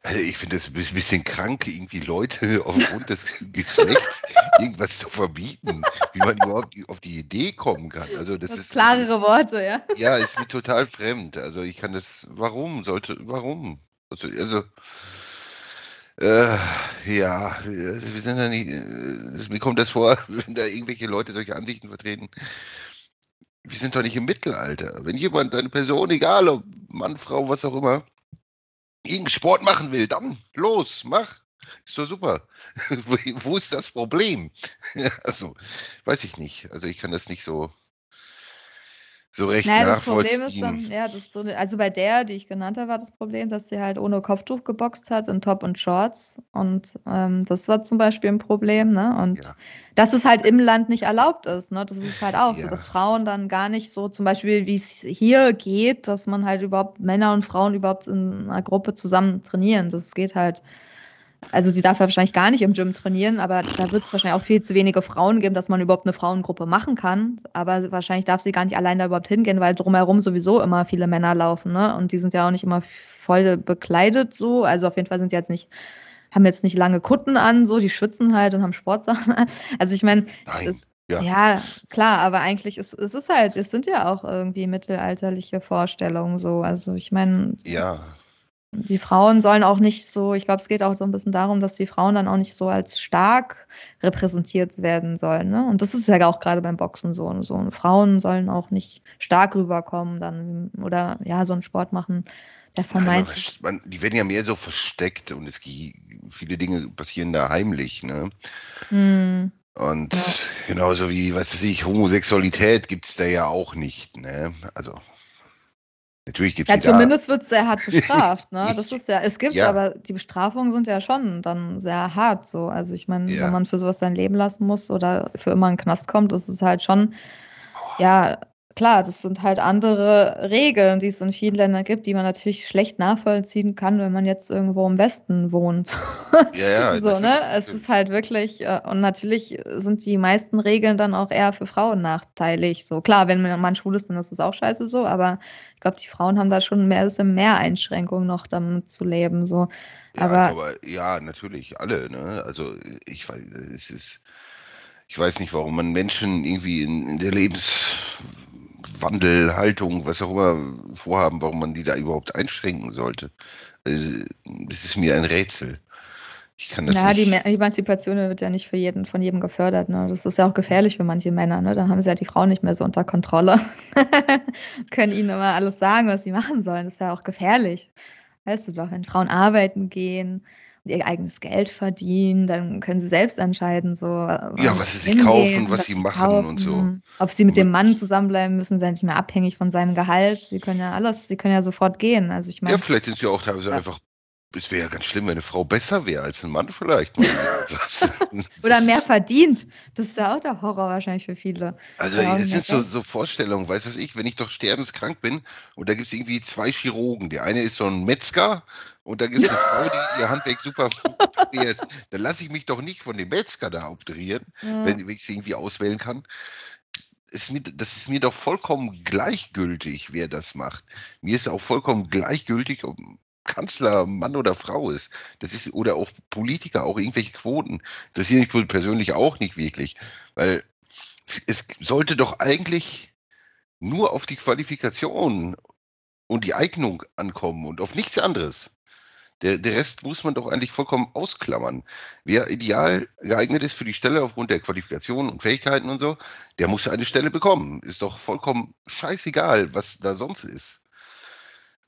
Also ich finde es ein bisschen krank, irgendwie Leute aufgrund des Geschlechts irgendwas zu verbieten, wie man überhaupt auf die Idee kommen kann. Also das, das ist
klarere Worte, ja.
Ja, ist mir total fremd. Also ich kann das. Warum sollte? Warum? Also, also äh, ja, wir sind ja nicht. Äh, mir kommt das vor, wenn da irgendwelche Leute solche Ansichten vertreten. Wir sind doch nicht im Mittelalter. Wenn jemand, eine Person, egal ob Mann, Frau, was auch immer, irgendeinen Sport machen will, dann los, mach. Ist doch super. Wo ist das Problem? also, weiß ich nicht. Also ich kann das nicht so so recht naja, nachvollziehen. Das Problem ist
dann, ja, das so, also bei der, die ich genannt habe, war das Problem, dass sie halt ohne Kopftuch geboxt hat in Top und Shorts. Und ähm, das war zum Beispiel ein Problem, ne? Und ja. dass es halt im Land nicht erlaubt ist, ne? Das ist halt auch ja. so, dass Frauen dann gar nicht so, zum Beispiel, wie es hier geht, dass man halt überhaupt Männer und Frauen überhaupt in einer Gruppe zusammen trainieren. Das geht halt also sie darf ja wahrscheinlich gar nicht im Gym trainieren, aber da wird es wahrscheinlich auch viel zu wenige Frauen geben, dass man überhaupt eine Frauengruppe machen kann. Aber wahrscheinlich darf sie gar nicht allein da überhaupt hingehen, weil drumherum sowieso immer viele Männer laufen, ne? Und die sind ja auch nicht immer voll bekleidet so. Also auf jeden Fall sind sie jetzt nicht, haben jetzt nicht lange Kutten an, so, die schwitzen halt und haben Sportsachen an. Also ich meine, ja. ja. klar, aber eigentlich ist es ist halt, es sind ja auch irgendwie mittelalterliche Vorstellungen so. Also ich meine.
Ja
die Frauen sollen auch nicht so, ich glaube, es geht auch so ein bisschen darum, dass die Frauen dann auch nicht so als stark repräsentiert werden sollen. Ne? Und das ist ja auch gerade beim Boxen so. so. Frauen sollen auch nicht stark rüberkommen dann oder ja, so einen Sport machen, der vermeintlich.
Ja, die werden ja mehr so versteckt und es viele Dinge passieren da heimlich, ne? Hm. Und ja. genauso wie, was weiß ich, Homosexualität gibt es da ja auch nicht, ne? Also Natürlich gibt es
Ja, zumindest wird es sehr hart bestraft. Ne? Das ist ja, es gibt, ja. aber die Bestrafungen sind ja schon dann sehr hart. So. Also ich meine, ja. wenn man für sowas sein Leben lassen muss oder für immer in den Knast kommt, ist es halt schon, ja, klar, das sind halt andere Regeln, die es in vielen Ländern gibt, die man natürlich schlecht nachvollziehen kann, wenn man jetzt irgendwo im Westen wohnt.
Ja, ja.
so, ne? Es ist halt wirklich, äh, und natürlich sind die meisten Regeln dann auch eher für Frauen nachteilig. So, klar, wenn man schwul ist, dann ist es auch scheiße so, aber ich glaube, die Frauen haben da schon mehr, mehr Einschränkungen noch damit zu leben. So.
Ja, aber, aber ja, natürlich, alle, ne? Also ich weiß, es ist ich weiß nicht, warum man Menschen irgendwie in, in der Lebens Wandel, Haltung, was auch immer vorhaben, warum man die da überhaupt einschränken sollte. Also, das ist mir ein Rätsel. Ich kann das
ja,
nicht.
die Emanzipation wird ja nicht für jeden, von jedem gefördert. Ne? Das ist ja auch gefährlich für manche Männer. Ne? Dann haben sie ja die Frauen nicht mehr so unter Kontrolle. Können ihnen immer alles sagen, was sie machen sollen. Das ist ja auch gefährlich. Weißt du doch, wenn Frauen arbeiten gehen, ihr eigenes Geld verdienen, dann können sie selbst entscheiden, so.
Ja, was sie sich kaufen, was sie machen kaufen, und so.
Ob sie mit dem Mann zusammenbleiben müssen, sind nicht mehr abhängig von seinem Gehalt. Sie können ja alles, sie können ja sofort gehen. Also ich meine.
Ja, vielleicht sind sie auch teilweise ja. einfach es wäre ja ganz schlimm, wenn eine Frau besser wäre als ein Mann vielleicht.
Oder mehr verdient. Das ist ja auch der Horror wahrscheinlich für viele.
Also es sind so, so, Vorstellungen, weißt du was ich, wenn ich doch sterbenskrank bin und da gibt es irgendwie zwei Chirurgen. Der eine ist so ein Metzger und da gibt es eine Frau, die ihr Handwerk super ist. Dann lasse ich mich doch nicht von dem Metzger da operieren, ja. wenn, wenn ich sie irgendwie auswählen kann. Ist mir, das ist mir doch vollkommen gleichgültig, wer das macht. Mir ist auch vollkommen gleichgültig, ob, Kanzler Mann oder Frau ist. Das ist, oder auch Politiker, auch irgendwelche Quoten. Das hier nicht persönlich auch nicht wirklich. Weil es, es sollte doch eigentlich nur auf die Qualifikation und die Eignung ankommen und auf nichts anderes. Der, der Rest muss man doch eigentlich vollkommen ausklammern. Wer ideal geeignet ist für die Stelle aufgrund der Qualifikation und Fähigkeiten und so, der muss eine Stelle bekommen. Ist doch vollkommen scheißegal, was da sonst ist.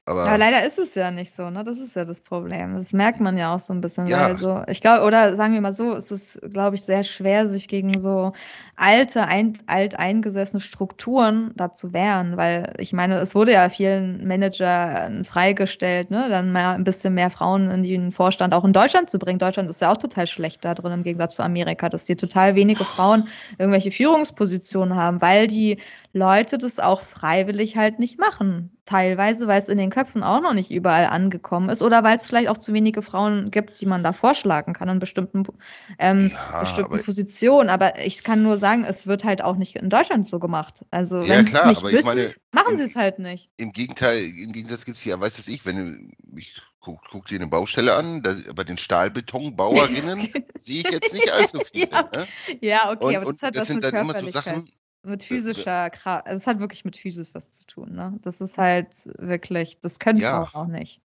Aber, ja, leider ist es ja nicht so, ne? Das ist ja das Problem. Das merkt man ja auch so ein bisschen. Ja. Also, ich glaube, oder sagen wir mal so, es ist, glaube ich, sehr schwer, sich gegen so alte, ein, alteingesessene Strukturen da zu wehren, weil ich meine, es wurde ja vielen Managern freigestellt, ne? Dann mal ein bisschen mehr Frauen in den Vorstand auch in Deutschland zu bringen. Deutschland ist ja auch total schlecht da drin im Gegensatz zu Amerika, dass hier total wenige Frauen irgendwelche Führungspositionen haben, weil die Leute das auch freiwillig halt nicht machen. Teilweise, weil es in den Köpfen auch noch nicht überall angekommen ist oder weil es vielleicht auch zu wenige Frauen gibt, die man da vorschlagen kann in bestimmten, ähm, ja, bestimmten aber Positionen. Aber ich kann nur sagen, es wird halt auch nicht in Deutschland so gemacht. Also, ja, wenn es nicht wissen, meine, machen sie es halt nicht.
Im Gegenteil, im Gegensatz gibt es ja, weißt du ich, wenn ich guck, guck dir eine Baustelle an, da, bei den Stahlbetonbauerinnen sehe ich jetzt nicht allzu viele.
ja,
ne?
ja, okay,
und,
aber
das hat das sind dann immer so Sachen,
mit physischer Kraft. Also es hat wirklich mit Physis was zu tun, ne? Das ist halt wirklich, das können ja. Frauen auch nicht.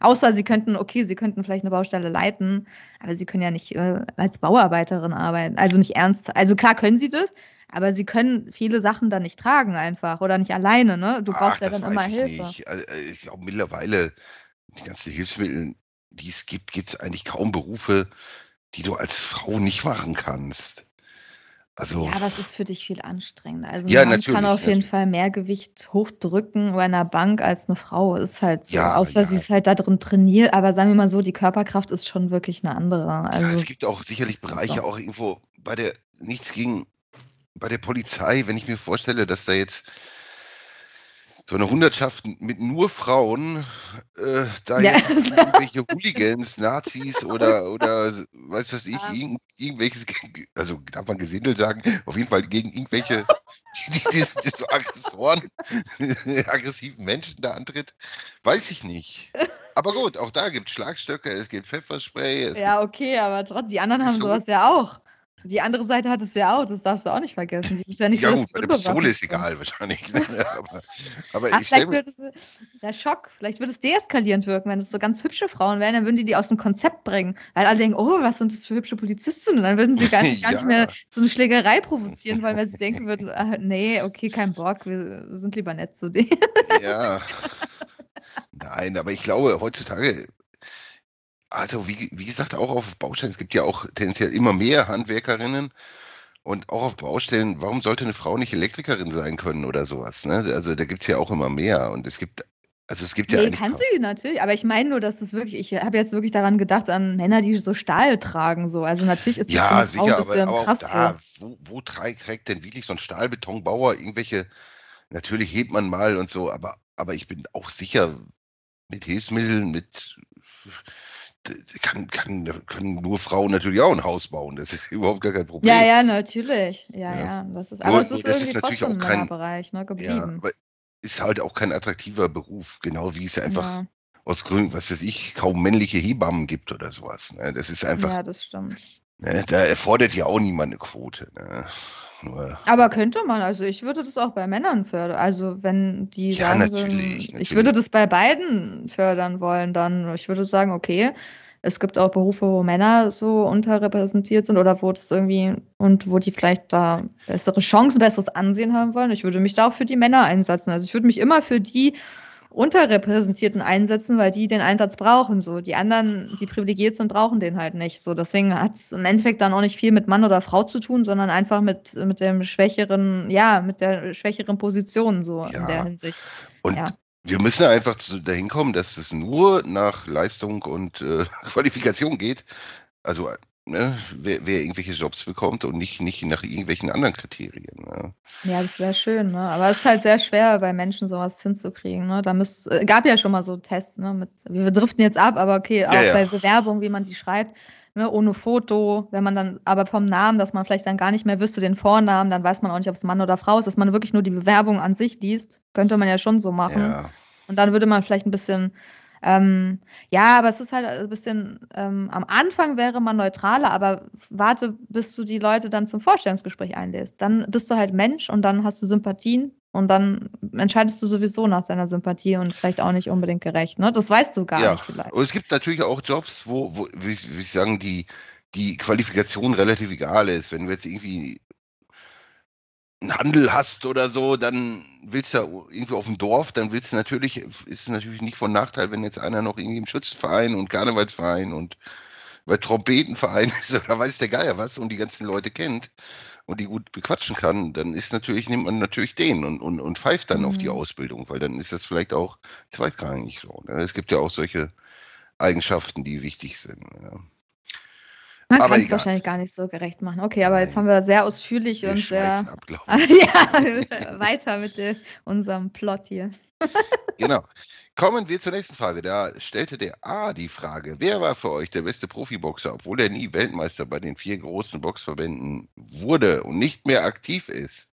Außer sie könnten, okay, sie könnten vielleicht eine Baustelle leiten, aber sie können ja nicht äh, als Bauarbeiterin arbeiten. Also nicht ernst. Also klar können sie das, aber sie können viele Sachen dann nicht tragen einfach oder nicht alleine, ne? Du brauchst Ach, ja dann immer Hilfe.
Nicht. Also, äh, ich glaube mittlerweile, die ganzen Hilfsmittel, die es gibt, gibt es eigentlich kaum Berufe, die du als Frau nicht machen kannst. Also,
ja, aber es ist für dich viel anstrengender. Also
ja,
man kann auf jeden Fall mehr Gewicht hochdrücken bei einer Bank als eine Frau. Ist halt so. Ja, Außer ja. sie ist halt da drin trainiert. Aber sagen wir mal so, die Körperkraft ist schon wirklich eine andere.
Also, ja, es gibt auch sicherlich Bereiche, auch irgendwo bei der, nichts gegen, bei der Polizei, wenn ich mir vorstelle, dass da jetzt so eine Hundertschaft mit nur Frauen, äh, da ja. jetzt irgendwelche Hooligans, Nazis oder, oder weiß was ich, irgend, irgendwelches, also darf man Gesindel sagen, auf jeden Fall gegen irgendwelche, die, die, die, die so Aggressoren, aggressiven Menschen da antritt, weiß ich nicht. Aber gut, auch da gibt es Schlagstöcke, es gibt Pfefferspray. Es
ja, okay, aber trotzdem, die anderen haben so. sowas ja auch. Die andere Seite hat es ja auch, das darfst du auch nicht vergessen. Die ist ja nicht
ja, gut, bei der Pistole ist egal wahrscheinlich. aber,
aber Ach, ich vielleicht wird es, der Schock, vielleicht würde es deeskalierend wirken, wenn es so ganz hübsche Frauen wären, dann würden die die aus dem Konzept bringen. Weil alle denken, oh, was sind das für hübsche Polizistinnen? Und dann würden sie gar nicht, ja. gar nicht mehr so eine Schlägerei provozieren, weil, weil sie denken würden, ah, nee, okay, kein Bock, wir sind lieber nett zu denen.
ja. Nein, aber ich glaube, heutzutage also wie, wie gesagt, auch auf Baustellen, es gibt ja auch tendenziell immer mehr Handwerkerinnen und auch auf Baustellen, warum sollte eine Frau nicht Elektrikerin sein können oder sowas? Ne? Also da gibt es ja auch immer mehr und es gibt, also es gibt ja.
Nee, kann sie natürlich, aber ich meine nur, dass es wirklich, ich habe jetzt wirklich daran gedacht, an Männer, die so Stahl tragen, so. Also natürlich ist das
ja, sicher, aber, aber krass, auch da, wo, wo trägt denn wirklich so ein Stahlbetonbauer irgendwelche, natürlich hebt man mal und so, aber, aber ich bin auch sicher, mit Hilfsmitteln, mit kann, kann, können nur Frauen natürlich auch ein Haus bauen. Das ist überhaupt gar kein Problem.
Ja, ja, natürlich. Ja, ja. ja. Das ist, aber nur, es ist irgendwie ist natürlich auch kein Bereich ne, geblieben. Ja,
ist halt auch kein attraktiver Beruf, genau wie es einfach ja. aus Gründen, was weiß ich, kaum männliche Hebammen gibt oder sowas. Ne? Das ist einfach.
Ja, das stimmt.
Ne, da erfordert ja auch niemand eine Quote. Ne?
Aber könnte man, also ich würde das auch bei Männern fördern. Also wenn die
ja, sagen, natürlich,
natürlich. ich würde das bei beiden fördern wollen, dann ich würde sagen, okay, es gibt auch Berufe, wo Männer so unterrepräsentiert sind oder wo es irgendwie und wo die vielleicht da bessere Chancen, besseres Ansehen haben wollen. Ich würde mich da auch für die Männer einsetzen. Also ich würde mich immer für die Unterrepräsentierten einsetzen, weil die den Einsatz brauchen. So, die anderen, die privilegiert sind, brauchen den halt nicht. So, deswegen hat es im Endeffekt dann auch nicht viel mit Mann oder Frau zu tun, sondern einfach mit, mit dem schwächeren, ja, mit der schwächeren Position so ja. in der Hinsicht.
Und ja. wir müssen einfach dahin kommen, dass es nur nach Leistung und äh, Qualifikation geht. Also ne, wer, wer, irgendwelche Jobs bekommt und nicht, nicht nach irgendwelchen anderen Kriterien.
Ne? Ja, das wäre schön, ne? aber es ist halt sehr schwer, bei Menschen sowas hinzukriegen. Ne? Da müsst, äh, gab ja schon mal so Tests, ne? Mit, wir driften jetzt ab, aber okay, auch ja, ja. bei Bewerbung, wie man die schreibt, ne? ohne Foto, wenn man dann, aber vom Namen, dass man vielleicht dann gar nicht mehr wüsste, den Vornamen, dann weiß man auch nicht, ob es Mann oder Frau ist, dass man wirklich nur die Bewerbung an sich liest, könnte man ja schon so machen. Ja. Und dann würde man vielleicht ein bisschen ähm, ja, aber es ist halt ein bisschen, ähm, am Anfang wäre man neutraler, aber warte, bis du die Leute dann zum Vorstellungsgespräch einlädst. Dann bist du halt Mensch und dann hast du Sympathien und dann entscheidest du sowieso nach deiner Sympathie und vielleicht auch nicht unbedingt gerecht. Ne? Das weißt du gar ja. nicht
vielleicht. Und es gibt natürlich auch Jobs, wo, wo wie, wie ich sagen, die, die Qualifikation relativ egal ist. Wenn du jetzt irgendwie einen Handel hast oder so, dann willst du irgendwie auf dem Dorf, dann willst du natürlich, ist es natürlich nicht von Nachteil, wenn jetzt einer noch irgendwie im Schützenverein und Karnevalsverein und bei Trompetenverein ist oder weiß der Geier was und die ganzen Leute kennt und die gut bequatschen kann, dann ist natürlich, nimmt man natürlich den und, und, und pfeift dann mhm. auf die mhm. Ausbildung, weil dann ist das vielleicht auch zweitrangig so. Ne? Es gibt ja auch solche Eigenschaften, die wichtig sind. Ja.
Man kann es wahrscheinlich gar nicht so gerecht machen. Okay, aber jetzt haben wir sehr ausführlich wir und sehr ab, ja, weiter mit de, unserem Plot hier.
genau. Kommen wir zur nächsten Frage. Da stellte der A die Frage: Wer war für euch der beste Profiboxer, obwohl er nie Weltmeister bei den vier großen Boxverbänden wurde und nicht mehr aktiv ist?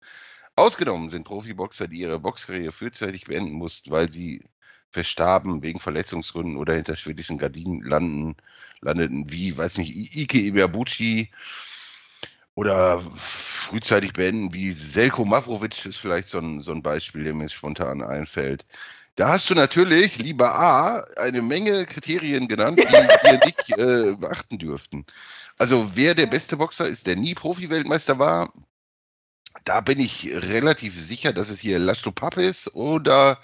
Ausgenommen sind Profiboxer, die ihre Boxkarriere frühzeitig beenden mussten, weil sie verstarben wegen Verletzungsgründen oder hinter schwedischen Gardinen landen, landeten, wie, weiß nicht, Ike Iberbuchi oder frühzeitig beenden, wie Selko Mavrovic ist vielleicht so ein, so ein Beispiel, der mir spontan einfällt. Da hast du natürlich, lieber A, eine Menge Kriterien genannt, die wir nicht äh, beachten dürften. Also wer der beste Boxer ist, der nie Profi-Weltmeister war, da bin ich relativ sicher, dass es hier Laszlo Papp ist oder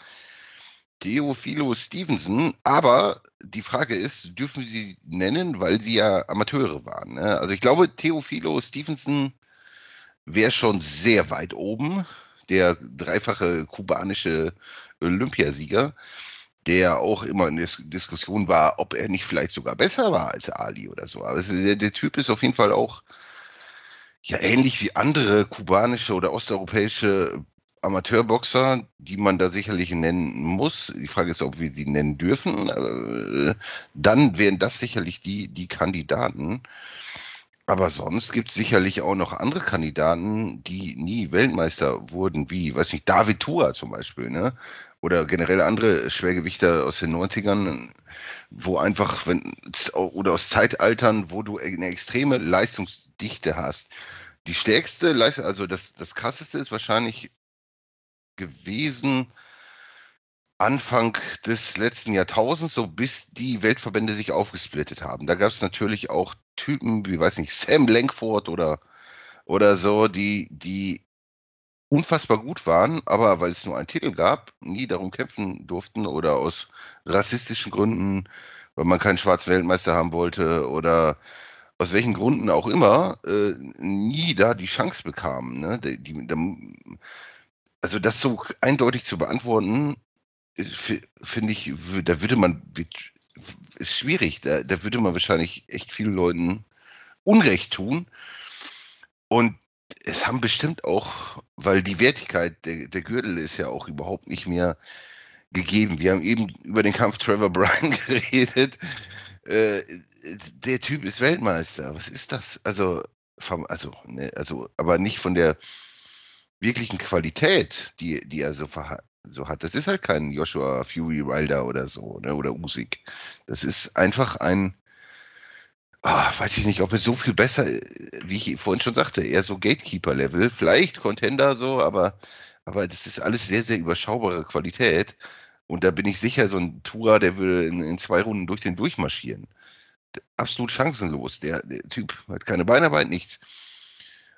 Theophilo Stevenson, aber die Frage ist, dürfen wir sie nennen, weil sie ja Amateure waren? Ne? Also ich glaube, Theophilo Stevenson wäre schon sehr weit oben, der dreifache kubanische Olympiasieger, der auch immer in der Diskussion war, ob er nicht vielleicht sogar besser war als Ali oder so. Aber der, der Typ ist auf jeden Fall auch ja ähnlich wie andere kubanische oder osteuropäische Amateurboxer, die man da sicherlich nennen muss. Die Frage ist, ob wir die nennen dürfen. Äh, dann wären das sicherlich die, die Kandidaten. Aber sonst gibt es sicherlich auch noch andere Kandidaten, die nie Weltmeister wurden, wie, weiß nicht, David Tua zum Beispiel, ne? Oder generell andere Schwergewichter aus den 90ern, wo einfach, wenn, oder aus Zeitaltern, wo du eine extreme Leistungsdichte hast. Die stärkste, also das, das krasseste ist wahrscheinlich gewesen Anfang des letzten Jahrtausends, so bis die Weltverbände sich aufgesplittet haben. Da gab es natürlich auch Typen wie, weiß nicht, Sam Lankford oder, oder so, die, die unfassbar gut waren, aber weil es nur einen Titel gab, nie darum kämpfen durften oder aus rassistischen Gründen, weil man keinen Schwarzweltmeister haben wollte oder aus welchen Gründen auch immer, äh, nie da die Chance bekamen. Ne? Die, die, also das so eindeutig zu beantworten, äh, finde ich, da würde man, ist schwierig, da, da würde man wahrscheinlich echt vielen Leuten Unrecht tun. Und es haben bestimmt auch, weil die Wertigkeit der, der Gürtel ist ja auch überhaupt nicht mehr gegeben. Wir haben eben über den Kampf Trevor Bryan geredet. Äh, der Typ ist Weltmeister. Was ist das? Also, also, ne, also, aber nicht von der wirklichen Qualität, die, die er so, so hat. Das ist halt kein Joshua Fury Wilder oder so, ne, oder Usyk. Das ist einfach ein, oh, weiß ich nicht, ob es so viel besser, wie ich vorhin schon sagte, eher so Gatekeeper-Level, vielleicht Contender so, aber, aber das ist alles sehr, sehr überschaubare Qualität. Und da bin ich sicher, so ein Tour, der würde in, in zwei Runden durch den durchmarschieren. Absolut chancenlos. Der, der Typ hat keine Beinarbeit, nichts.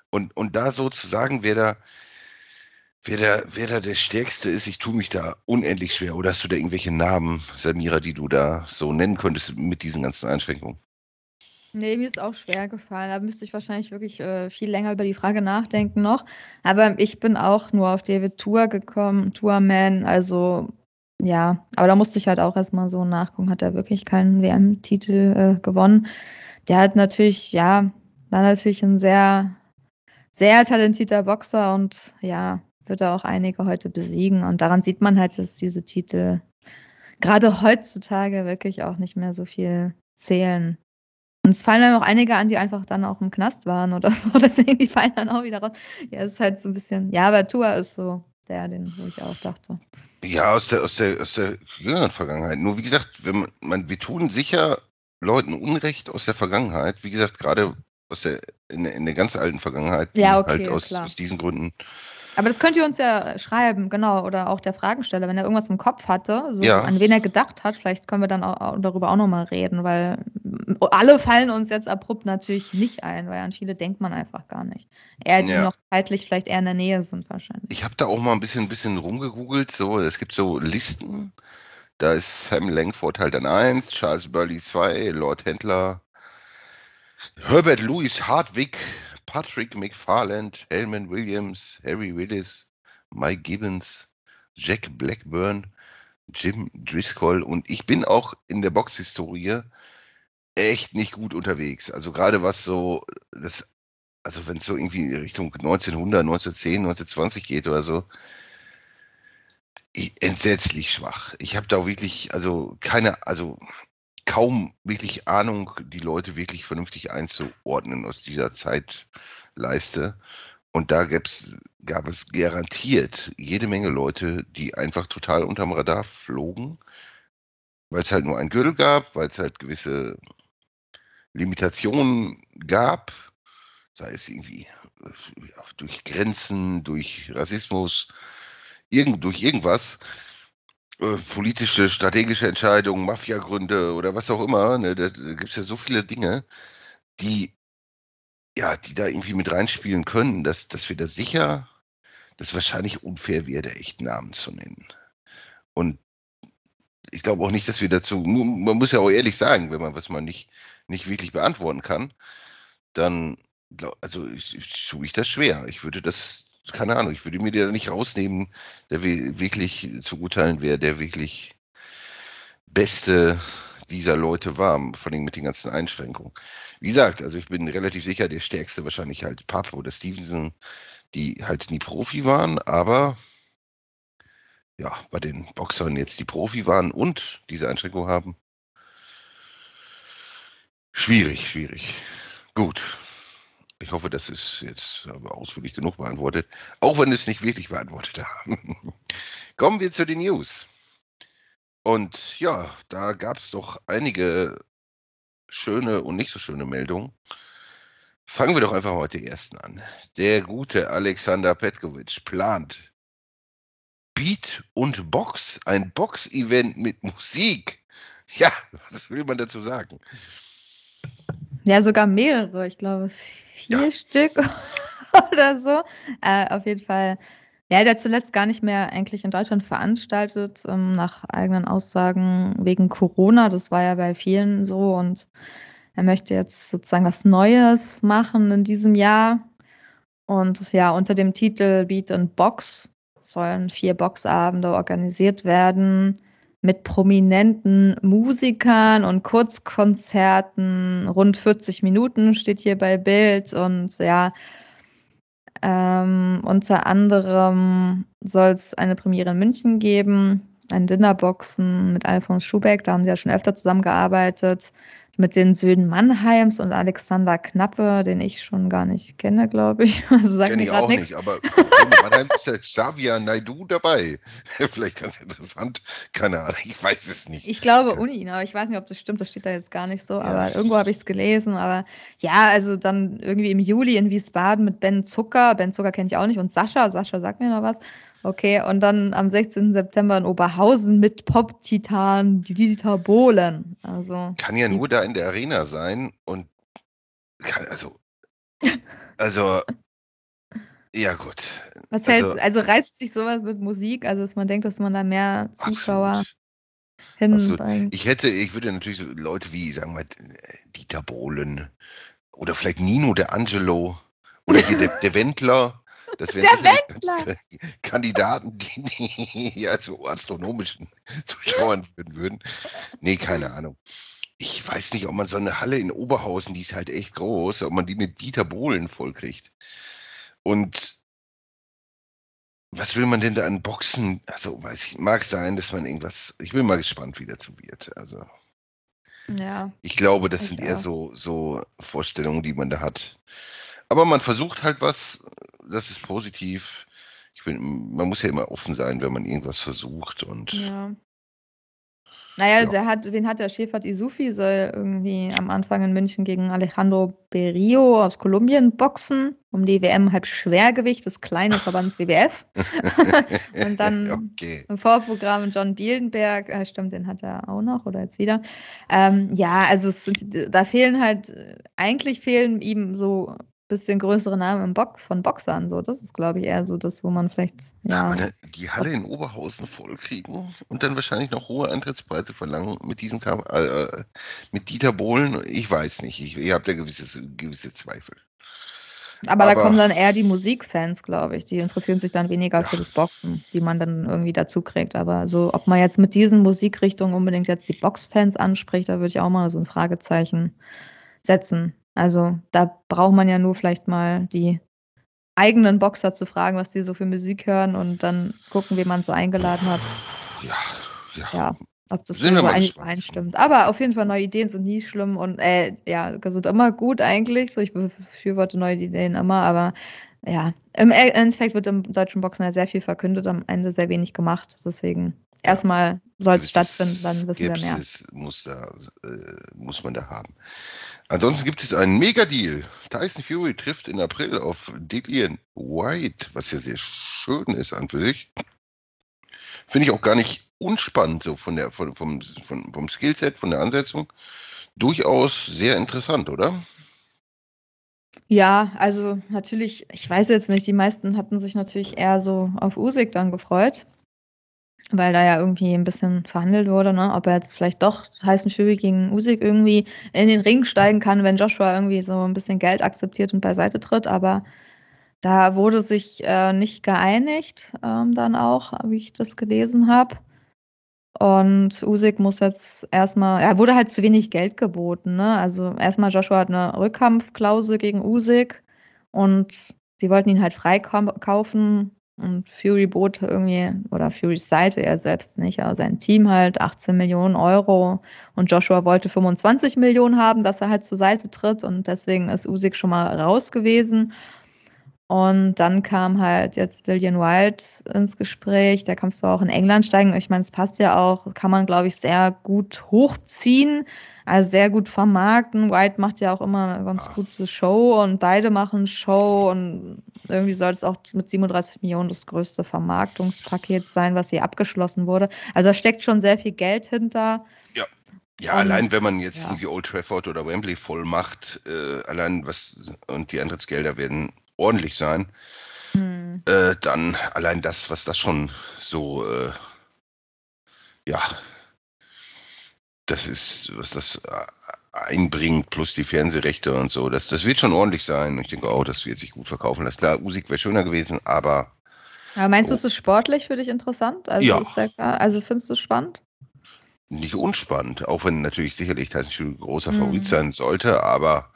Und, und da so zu sagen, wer da, Wer da, wer da der Stärkste ist, ich tue mich da unendlich schwer. Oder hast du da irgendwelche Namen, Samira, die du da so nennen könntest mit diesen ganzen Einschränkungen?
Nee, mir ist auch schwer gefallen. Da müsste ich wahrscheinlich wirklich äh, viel länger über die Frage nachdenken noch. Aber ich bin auch nur auf David Tour gekommen, Tourman. Also ja, aber da musste ich halt auch erstmal so nachgucken. Hat er wirklich keinen WM-Titel äh, gewonnen? Der hat natürlich, ja, war natürlich ein sehr, sehr talentierter Boxer und ja, wird er auch einige heute besiegen. Und daran sieht man halt, dass diese Titel gerade heutzutage wirklich auch nicht mehr so viel zählen. Und es fallen dann auch einige an, die einfach dann auch im Knast waren oder so. Deswegen, die fallen dann auch wieder raus. Ja, es ist halt so ein bisschen, ja, aber Tua ist so der, den, wo ich auch dachte.
Ja, aus der, aus der, aus der jüngeren Vergangenheit. Nur wie gesagt, wenn man, man, wir tun sicher Leuten Unrecht aus der Vergangenheit. Wie gesagt, gerade aus der, in, in der ganz alten Vergangenheit,
ja, okay,
halt aus, aus diesen Gründen
aber das könnt ihr uns ja schreiben, genau, oder auch der Fragensteller, wenn er irgendwas im Kopf hatte, so
ja.
an wen er gedacht hat, vielleicht können wir dann auch, darüber auch nochmal reden, weil alle fallen uns jetzt abrupt natürlich nicht ein, weil an viele denkt man einfach gar nicht. Eher, die ja. noch zeitlich vielleicht eher in der Nähe sind wahrscheinlich.
Ich habe da auch mal ein bisschen, ein bisschen rumgegoogelt, so, es gibt so Listen, da ist Sam Langford halt an 1, Charles Burley 2, Lord Händler, Herbert Louis Hartwig Patrick McFarland, Helman Williams, Harry Willis, Mike Gibbons, Jack Blackburn, Jim Driscoll und ich bin auch in der Boxhistorie echt nicht gut unterwegs. Also gerade was so das also wenn es so irgendwie Richtung 1900, 1910, 1920 geht oder so, ich, entsetzlich schwach. Ich habe da wirklich, also keine, also kaum wirklich Ahnung, die Leute wirklich vernünftig einzuordnen aus dieser Zeitleiste. Und da gab es garantiert jede Menge Leute, die einfach total unterm Radar flogen, weil es halt nur ein Gürtel gab, weil es halt gewisse Limitationen gab, sei es irgendwie durch Grenzen, durch Rassismus, irgend, durch irgendwas. Äh, politische, strategische Entscheidungen, Mafiagründe oder was auch immer. Ne? Da, gibt es ja so viele Dinge, die ja, die da irgendwie mit reinspielen können, dass, dass wir da sicher, dass wahrscheinlich unfair wäre, der echten Namen zu nennen. Und ich glaube auch nicht, dass wir dazu, man muss ja auch ehrlich sagen, wenn man was man nicht, nicht wirklich beantworten kann, dann, also ich, ich, tue ich das schwer. Ich würde das keine Ahnung, ich würde mir da nicht rausnehmen, der wirklich zu urteilen wäre, der wirklich beste dieser Leute war, vor allem mit den ganzen Einschränkungen. Wie gesagt, also ich bin relativ sicher, der stärkste wahrscheinlich halt Papp oder Stevenson, die halt nie Profi waren, aber ja, bei den Boxern jetzt die Profi waren und diese Einschränkung haben. Schwierig, schwierig. Gut, ich hoffe, das ist jetzt aber ausführlich genug beantwortet, auch wenn es nicht wirklich beantwortet haben. Kommen wir zu den News. Und ja, da gab es doch einige schöne und nicht so schöne Meldungen. Fangen wir doch einfach mal mit ersten an. Der gute Alexander Petkovic plant Beat und Box, ein Box-Event mit Musik. Ja, was will man dazu sagen?
Ja, sogar mehrere, ich glaube vier ja. Stück oder so. Äh, auf jeden Fall. Ja, der zuletzt gar nicht mehr eigentlich in Deutschland veranstaltet, ähm, nach eigenen Aussagen wegen Corona. Das war ja bei vielen so und er möchte jetzt sozusagen was Neues machen in diesem Jahr. Und ja, unter dem Titel Beat and Box sollen vier Boxabende organisiert werden mit prominenten Musikern und Kurzkonzerten. Rund 40 Minuten steht hier bei Bild und ja, ähm, unter anderem soll es eine Premiere in München geben, ein Dinnerboxen mit Alfons Schubeck, da haben sie ja schon öfter zusammengearbeitet mit den Söhnen Mannheims und Alexander Knappe, den ich schon gar nicht kenne, glaube ich.
Also kenne ich auch nix. nicht, aber Mannheim ist ja Xavier Naidu dabei. Vielleicht ganz interessant. Keine Ahnung, ich weiß es nicht.
Ich glaube Uni, aber ich weiß nicht, ob das stimmt, das steht da jetzt gar nicht so, ja. aber irgendwo habe ich es gelesen. Aber ja, also dann irgendwie im Juli in Wiesbaden mit Ben Zucker. Ben Zucker kenne ich auch nicht und Sascha. Sascha sagt mir noch was. Okay, und dann am 16. September in Oberhausen mit Pop-Titan Dieter Bohlen. Also,
kann ja nur da in der Arena sein und kann, also, also, Ja, gut.
Was also, hältst Also reizt sich sowas mit Musik? Also, dass man denkt, dass man da mehr Zuschauer
hinbringt? Ich hätte, ich würde natürlich so Leute wie, sagen wir mal, Dieter Bohlen oder vielleicht Nino de Angelo oder hier der, der Wendler. Das wären
sicherlich
Kandidaten, die, die ja zu astronomischen Zuschauern führen würden. Nee, keine Ahnung. Ich weiß nicht, ob man so eine Halle in Oberhausen, die ist halt echt groß, ob man die mit Dieter Bohlen vollkriegt. Und was will man denn da an Boxen? Also, weiß ich, mag sein, dass man irgendwas. Ich bin mal gespannt, wie dazu wird. Also.
Ja.
Ich glaube, das sind eher so, so Vorstellungen, die man da hat. Aber man versucht halt was, das ist positiv. Ich bin, man muss ja immer offen sein, wenn man irgendwas versucht und.
Ja. Naja, ja. der hat, wen hat der Schäfert Isufi? Soll irgendwie am Anfang in München gegen Alejandro Berrio aus Kolumbien boxen, um die WM halb Schwergewicht des kleinen Verbands WWF. und dann okay. im Vorprogramm John Bielenberg, äh, stimmt, den hat er auch noch oder jetzt wieder. Ähm, ja, also sind, da fehlen halt, eigentlich fehlen ihm so bisschen größere Namen im Box von Boxern. So, das ist, glaube ich, eher so das, wo man vielleicht. Ja,
ja die Halle in Oberhausen vollkriegen und dann wahrscheinlich noch hohe Eintrittspreise verlangen mit diesem Kam äh, mit Dieter Bohlen. Ich weiß nicht. Ich, ich habe da gewisse, gewisse Zweifel.
Aber, Aber, da kommen dann eher die Musikfans, glaube ich. Die interessieren sich dann weniger ja. für das Boxen, die man dann irgendwie dazu kriegt. Aber so, ob man jetzt mit diesen Musikrichtungen unbedingt jetzt die Boxfans anspricht, da würde ich auch mal so ein Fragezeichen setzen. Also da braucht man ja nur vielleicht mal die eigenen Boxer zu fragen, was die so für Musik hören und dann gucken, wie man so eingeladen hat.
Ja, ja.
ja ob das sind so einstimmt. Aber auf jeden Fall neue Ideen sind nie schlimm und äh, ja, sind immer gut eigentlich. So, ich befürworte neue Ideen immer, aber ja, im e-, Endeffekt wird im deutschen Boxen ja sehr viel verkündet, am Ende sehr wenig gemacht. Deswegen erstmal soll es stattfinden, dann wissen wir mehr.
Muss, da, äh, muss man da haben. Ansonsten gibt es einen Mega-Deal. Tyson Fury trifft in April auf Dillian White, was ja sehr schön ist an für sich. Finde ich auch gar nicht unspannend, so von der, von, vom, von, vom Skillset, von der Ansetzung. Durchaus sehr interessant, oder?
Ja, also natürlich, ich weiß jetzt nicht, die meisten hatten sich natürlich eher so auf Usyk dann gefreut weil da ja irgendwie ein bisschen verhandelt wurde, ne? ob er jetzt vielleicht doch Tyson Fury gegen Usyk irgendwie in den Ring steigen kann, wenn Joshua irgendwie so ein bisschen Geld akzeptiert und beiseite tritt. Aber da wurde sich äh, nicht geeinigt, ähm, dann auch, wie ich das gelesen habe. Und Usyk muss jetzt erstmal, er wurde halt zu wenig Geld geboten. Ne? Also erstmal Joshua hat eine Rückkampfklausel gegen Usyk und die wollten ihn halt freikaufen und Fury bot irgendwie, oder Furys Seite, er selbst nicht, aber sein Team halt 18 Millionen Euro und Joshua wollte 25 Millionen haben, dass er halt zur Seite tritt und deswegen ist Usyk schon mal raus gewesen. Und dann kam halt jetzt Dillian Wild ins Gespräch. Da kannst du auch in England steigen. Ich meine, es passt ja auch, kann man, glaube ich, sehr gut hochziehen, also sehr gut vermarkten. White macht ja auch immer eine ganz gute Show und beide machen Show und irgendwie soll es auch mit 37 Millionen das größte Vermarktungspaket sein, was hier abgeschlossen wurde. Also da steckt schon sehr viel Geld hinter.
Ja. Ja, und, allein wenn man jetzt ja. irgendwie Old Trafford oder Wembley voll macht, äh, allein was und die Eintrittsgelder werden ordentlich sein, hm. äh, dann allein das, was das schon so, äh, ja, das ist, was das äh, einbringt, plus die Fernsehrechte und so, das, das wird schon ordentlich sein. Ich denke auch, das wird sich gut verkaufen. Das klar, Musik wäre schöner gewesen, aber.
Aber meinst oh. du, es ist sportlich für dich interessant? Also,
ja.
ja also findest du es spannend?
Nicht unspannend, auch wenn natürlich sicherlich Tyson ein großer Favorit mhm. sein sollte, aber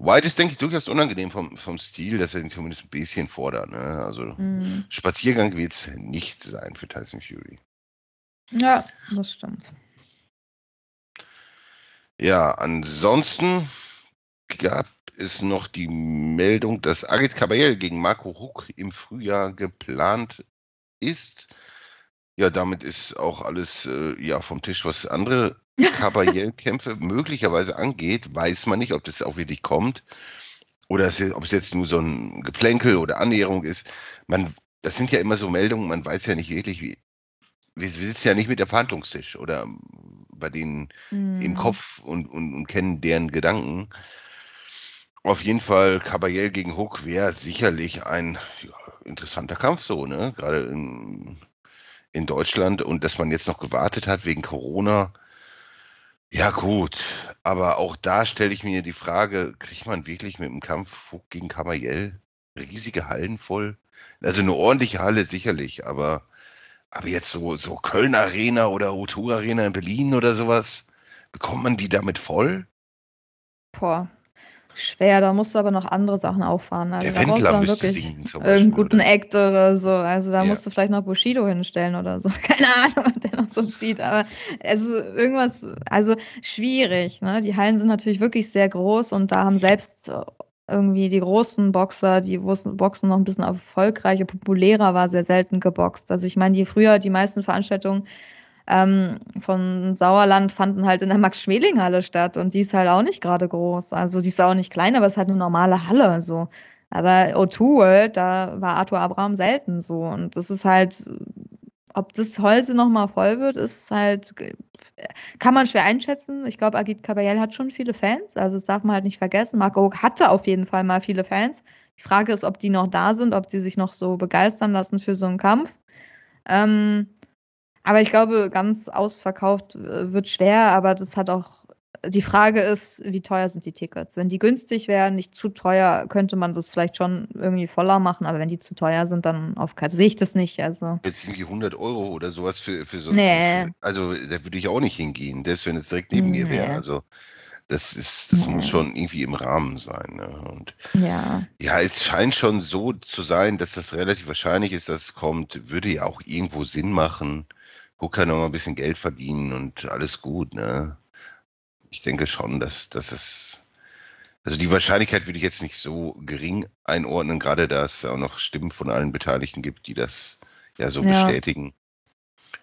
White ist, denke ich, durchaus unangenehm vom, vom Stil, dass er ihn zumindest ein bisschen fordert. Ne? Also mhm. Spaziergang wird es nicht sein für Tyson Fury.
Ja, das stimmt.
Ja, ansonsten gab es noch die Meldung, dass Agit Kabayel gegen Marco Huck im Frühjahr geplant ist. Ja, damit ist auch alles äh, ja vom Tisch, was andere Kabayell-Kämpfe möglicherweise angeht, weiß man nicht, ob das auch wirklich kommt oder ob es jetzt nur so ein Geplänkel oder Annäherung ist. Man, das sind ja immer so Meldungen, man weiß ja nicht wirklich, wie. Wir, wir sitzen ja nicht mit der Verhandlungstisch oder bei denen mhm. im Kopf und, und, und kennen deren Gedanken. Auf jeden Fall, Caballel gegen Hook wäre sicherlich ein ja, interessanter Kampf so, ne? Gerade in, in Deutschland und dass man jetzt noch gewartet hat wegen Corona. Ja, gut. Aber auch da stelle ich mir die Frage, kriegt man wirklich mit dem Kampf gegen Caballel riesige Hallen voll? Also eine ordentliche Halle sicherlich, aber, aber jetzt so, so Köln Arena oder O2 Arena in Berlin oder sowas, bekommt man die damit voll?
Boah, schwer. Da musst du aber noch andere Sachen auffahren.
Also
Der
da Wendler müsste singen
zum Beispiel. Irgendeinen guten oder? Act oder so. Also da ja. musst du vielleicht noch Bushido hinstellen oder so. Keine Ahnung, was der noch so zieht. Aber es ist irgendwas, also schwierig. Ne? Die Hallen sind natürlich wirklich sehr groß und da haben selbst irgendwie die großen Boxer, die Boxen noch ein bisschen erfolgreicher, populärer war, sehr selten geboxt. Also ich meine, die früher, die meisten Veranstaltungen ähm, von Sauerland fanden halt in der Max-Schmeling-Halle statt und die ist halt auch nicht gerade groß. Also die ist auch nicht klein, aber es ist halt eine normale Halle so. Aber O2 World, da war Arthur Abraham selten so und das ist halt, ob das Holze nochmal voll wird, ist halt, kann man schwer einschätzen. Ich glaube, Agit Caballel hat schon viele Fans, also das darf man halt nicht vergessen. Marco Hook hatte auf jeden Fall mal viele Fans. Die Frage ist, ob die noch da sind, ob die sich noch so begeistern lassen für so einen Kampf. Ähm, aber ich glaube, ganz ausverkauft äh, wird schwer, aber das hat auch. Die Frage ist, wie teuer sind die Tickets? Wenn die günstig wären, nicht zu teuer, könnte man das vielleicht schon irgendwie voller machen, aber wenn die zu teuer sind, dann auf keinen sehe ich das nicht. Also.
Jetzt irgendwie 100 Euro oder sowas für, für so.
Nee.
Für, also da würde ich auch nicht hingehen, selbst wenn es direkt neben nee. mir wäre. Also das ist, das ja. muss schon irgendwie im Rahmen sein. Ne? Und
ja.
ja, es scheint schon so zu sein, dass das relativ wahrscheinlich ist, dass es kommt. Würde ja auch irgendwo Sinn machen. Hooker noch mal ein bisschen Geld verdienen und alles gut, ne? Ich denke schon, dass, dass es. Also die Wahrscheinlichkeit würde ich jetzt nicht so gering einordnen, gerade da es auch noch Stimmen von allen Beteiligten gibt, die das ja so ja. bestätigen.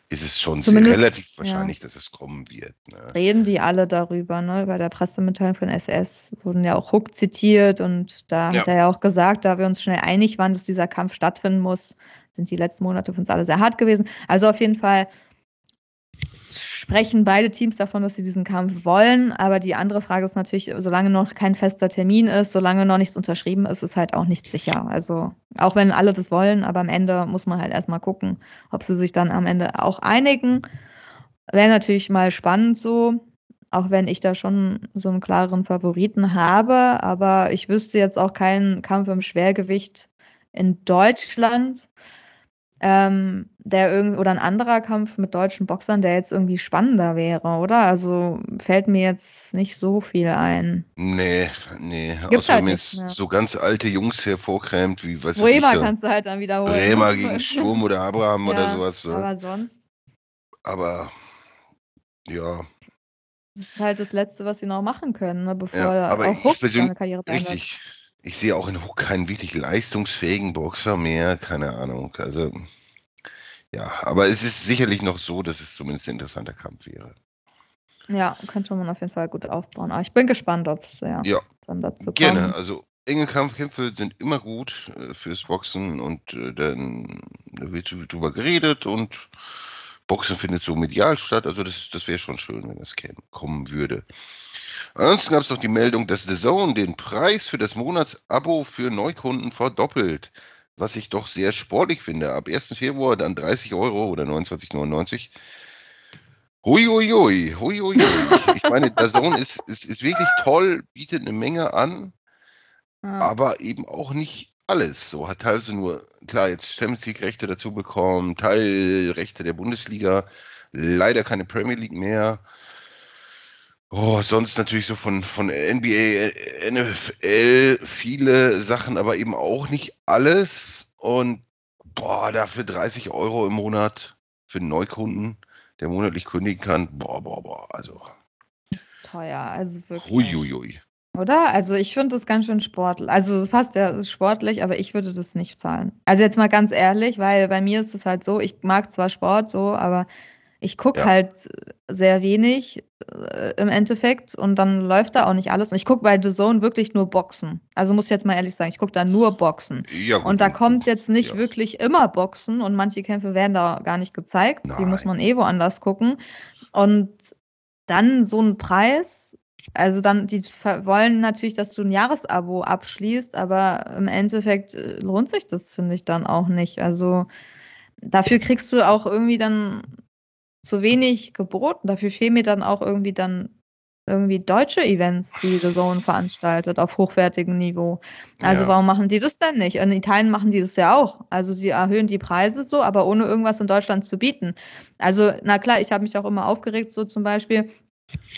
Ist es schon relativ wahrscheinlich, ja. dass es kommen wird. Ne?
Reden die alle darüber, ne? Bei der Pressemitteilung von SS wurden ja auch Hook zitiert und da ja. hat er ja auch gesagt, da wir uns schnell einig waren, dass dieser Kampf stattfinden muss, sind die letzten Monate für uns alle sehr hart gewesen. Also auf jeden Fall sprechen beide Teams davon, dass sie diesen Kampf wollen. Aber die andere Frage ist natürlich, solange noch kein fester Termin ist, solange noch nichts unterschrieben ist, ist halt auch nicht sicher. Also auch wenn alle das wollen, aber am Ende muss man halt erstmal gucken, ob sie sich dann am Ende auch einigen. Wäre natürlich mal spannend so, auch wenn ich da schon so einen klaren Favoriten habe. Aber ich wüsste jetzt auch keinen Kampf im Schwergewicht in Deutschland ähm, der irgendwie oder ein anderer Kampf mit deutschen Boxern, der jetzt irgendwie spannender wäre, oder? Also fällt mir jetzt nicht so viel ein.
Nee, nee. Gibt's Außer halt jetzt mehr. so ganz alte Jungs hervorkrämt, wie was
Bremer ich, kannst du halt dann wiederholen.
Bremer gegen Sturm oder Abraham ja, oder sowas.
Aber sonst.
Aber ja.
Das ist halt das Letzte, was sie noch machen können, ne, bevor
ja, aber auch Karriere beendet. Richtig ich sehe auch in Hook keinen wirklich leistungsfähigen Boxer mehr, keine Ahnung. Also, ja, aber es ist sicherlich noch so, dass es zumindest ein interessanter Kampf wäre.
Ja, könnte man auf jeden Fall gut aufbauen. Aber ich bin gespannt, ob es ja,
ja,
dann dazu kommt.
Gerne, also enge Kampfkämpfe sind immer gut äh, fürs Boxen und äh, dann wird drüber geredet und Boxen findet so medial statt. Also das, das wäre schon schön, wenn das kommen würde. Ansonsten gab es noch die Meldung, dass The Zone den Preis für das Monatsabo für Neukunden verdoppelt. Was ich doch sehr sportlich finde. Ab 1. Februar dann 30 Euro oder 29,99. Huiuiui, huiuiui. Ich meine, The Zone ist, ist, ist wirklich toll, bietet eine Menge an, aber eben auch nicht alles. So hat teilweise nur, klar, jetzt Champions League-Rechte dazu bekommen, Teilrechte der Bundesliga, leider keine Premier League mehr. Oh, sonst natürlich so von, von NBA, NFL viele Sachen, aber eben auch nicht alles. Und boah, dafür 30 Euro im Monat für einen Neukunden, der monatlich kündigen kann. Boah, boah, boah. Also.
Ist teuer, also wirklich.
Huiuiui.
Oder? Also ich finde das ganz schön sportlich. Also fast ja sportlich, aber ich würde das nicht zahlen. Also jetzt mal ganz ehrlich, weil bei mir ist es halt so, ich mag zwar Sport so, aber ich gucke ja. halt sehr wenig äh, im Endeffekt und dann läuft da auch nicht alles. Und ich gucke bei The Zone wirklich nur Boxen. Also muss ich jetzt mal ehrlich sagen, ich gucke da nur Boxen. Ja, und da kommt jetzt nicht ja. wirklich immer Boxen und manche Kämpfe werden da gar nicht gezeigt. Nein. Die muss man eh woanders gucken. Und dann so ein Preis also dann, die wollen natürlich, dass du ein Jahresabo abschließt, aber im Endeffekt äh, lohnt sich das, finde ich, dann auch nicht. Also dafür kriegst du auch irgendwie dann zu wenig geboten. Dafür fehlen mir dann auch irgendwie dann irgendwie deutsche Events, die The Zone veranstaltet auf hochwertigem Niveau. Also ja. warum machen die das denn nicht? In Italien machen die das ja auch. Also sie erhöhen die Preise so, aber ohne irgendwas in Deutschland zu bieten. Also na klar, ich habe mich auch immer aufgeregt, so zum Beispiel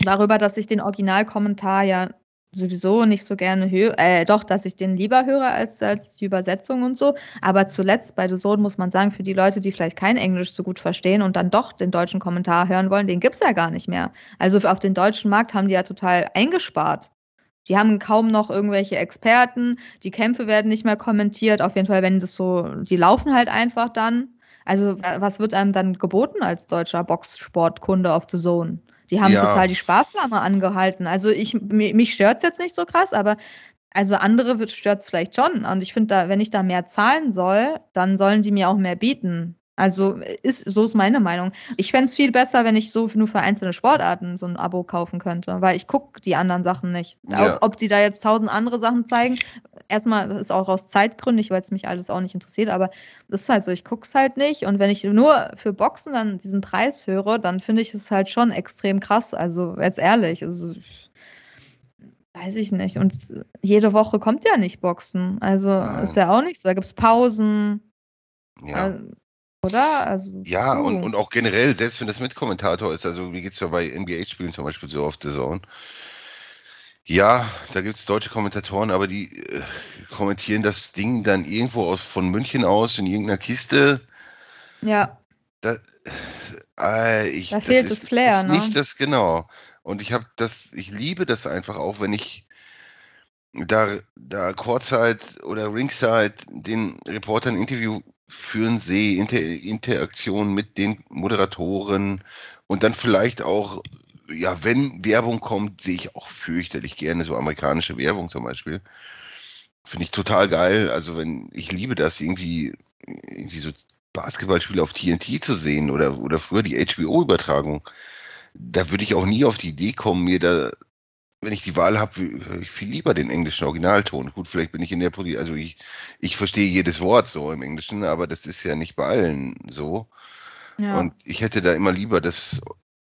darüber, dass ich den Originalkommentar ja sowieso nicht so gerne höre, äh, doch, dass ich den lieber höre als, als die Übersetzung und so. Aber zuletzt bei The Zone muss man sagen, für die Leute, die vielleicht kein Englisch so gut verstehen und dann doch den deutschen Kommentar hören wollen, den gibt's ja gar nicht mehr. Also auf den deutschen Markt haben die ja total eingespart. Die haben kaum noch irgendwelche Experten, die Kämpfe werden nicht mehr kommentiert. Auf jeden Fall, wenn das so, die laufen halt einfach dann. Also, was wird einem dann geboten als deutscher Boxsportkunde auf The Zone? Die haben ja. total die Sparflamme angehalten. Also ich, mich stört es jetzt nicht so krass, aber also andere stört es vielleicht schon. Und ich finde, da, wenn ich da mehr zahlen soll, dann sollen die mir auch mehr bieten. Also ist, so ist meine Meinung. Ich fände es viel besser, wenn ich so nur für einzelne Sportarten so ein Abo kaufen könnte, weil ich gucke die anderen Sachen nicht. Ja. Ob, ob, die da jetzt tausend andere Sachen zeigen, erstmal, das ist auch aus Zeitgründen, weil es mich alles auch nicht interessiert, aber das ist halt so, ich gucke es halt nicht. Und wenn ich nur für Boxen dann diesen Preis höre, dann finde ich es halt schon extrem krass. Also jetzt ehrlich, also, weiß ich nicht. Und jede Woche kommt ja nicht Boxen. Also Nein. ist ja auch nicht so. Da gibt es Pausen. Ja. Also, oder? Also,
ja, und, und auch generell, selbst wenn das mit Kommentator ist, also wie geht es ja bei NBA-Spielen zum Beispiel so auf The Zone. Ja, da gibt es deutsche Kommentatoren, aber die äh, kommentieren das Ding dann irgendwo aus von München aus in irgendeiner Kiste.
Ja.
Da, äh, ich,
da fehlt das, das Flair,
ist ne? Nicht das genau. Und ich habe das, ich liebe das einfach auch, wenn ich da, da Courtside oder Ringside den Reportern Interview führen sehe, Inter Interaktion mit den Moderatoren und dann vielleicht auch, ja, wenn Werbung kommt, sehe ich auch fürchterlich gerne so amerikanische Werbung zum Beispiel. Finde ich total geil. Also wenn, ich liebe das irgendwie, irgendwie so Basketballspiele auf TNT zu sehen oder, oder früher die HBO-Übertragung. Da würde ich auch nie auf die Idee kommen, mir da wenn ich die Wahl habe, höre ich viel lieber den englischen Originalton. Gut, vielleicht bin ich in der Position, also ich, ich verstehe jedes Wort so im Englischen, aber das ist ja nicht bei allen so. Ja. Und ich hätte da immer lieber das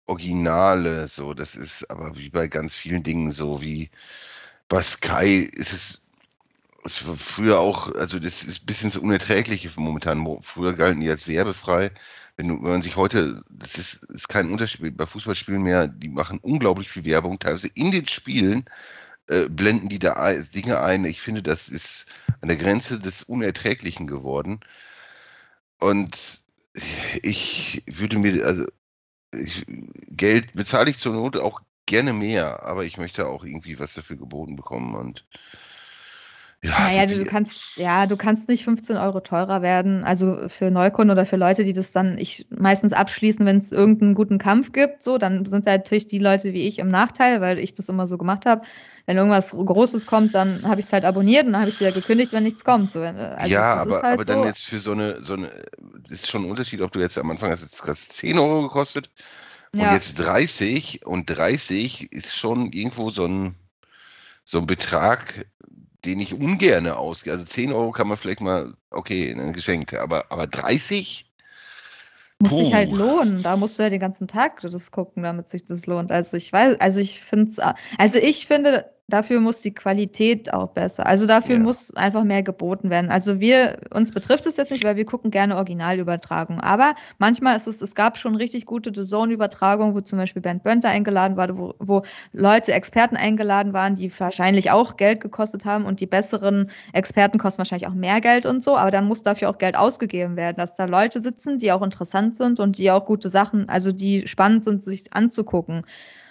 Originale, so, das ist aber wie bei ganz vielen Dingen so, wie bei Sky ist es, es war früher auch, also das ist ein bisschen so unerträglich momentan. Früher galten die als werbefrei wenn, man sich heute, das ist, ist kein Unterschied bei Fußballspielen mehr, die machen unglaublich viel Werbung, teilweise in den Spielen äh, blenden die da Dinge ein. Ich finde, das ist an der Grenze des Unerträglichen geworden. Und ich würde mir, also ich, Geld bezahle ich zur Not auch gerne mehr, aber ich möchte auch irgendwie was dafür geboten bekommen und
ja, naja, du, du kannst, ja, du kannst nicht 15 Euro teurer werden. Also für Neukunden oder für Leute, die das dann ich meistens abschließen, wenn es irgendeinen guten Kampf gibt, so, dann sind natürlich die Leute wie ich im Nachteil, weil ich das immer so gemacht habe. Wenn irgendwas Großes kommt, dann habe ich es halt abonniert und dann habe ich es wieder gekündigt, wenn nichts kommt. So,
also ja, aber, halt aber so. dann jetzt für so eine, so eine, das ist schon ein Unterschied, ob du jetzt am Anfang hast jetzt 10 Euro gekostet und ja. jetzt 30 und 30 ist schon irgendwo so ein, so ein Betrag, den ich ungerne ausgehe. Also 10 Euro kann man vielleicht mal, okay, ein Geschenk, aber, aber 30?
Muss sich halt lohnen. Da musst du ja den ganzen Tag das gucken, damit sich das lohnt. Also ich weiß, also ich finde es, also ich finde, dafür muss die Qualität auch besser. Also dafür ja. muss einfach mehr geboten werden. Also wir, uns betrifft es jetzt nicht, weil wir gucken gerne Originalübertragungen. Aber manchmal ist es, es gab schon richtig gute The Zone-Übertragungen, wo zum Beispiel Bernd Bönter eingeladen war, wo, wo Leute, Experten eingeladen waren, die wahrscheinlich auch Geld gekostet haben und die besseren Experten kosten wahrscheinlich auch mehr Geld und so. Aber dann muss dafür auch Geld ausgegeben werden, dass da Leute sitzen, die auch interessant sind und die auch gute Sachen, also die spannend sind, sich anzugucken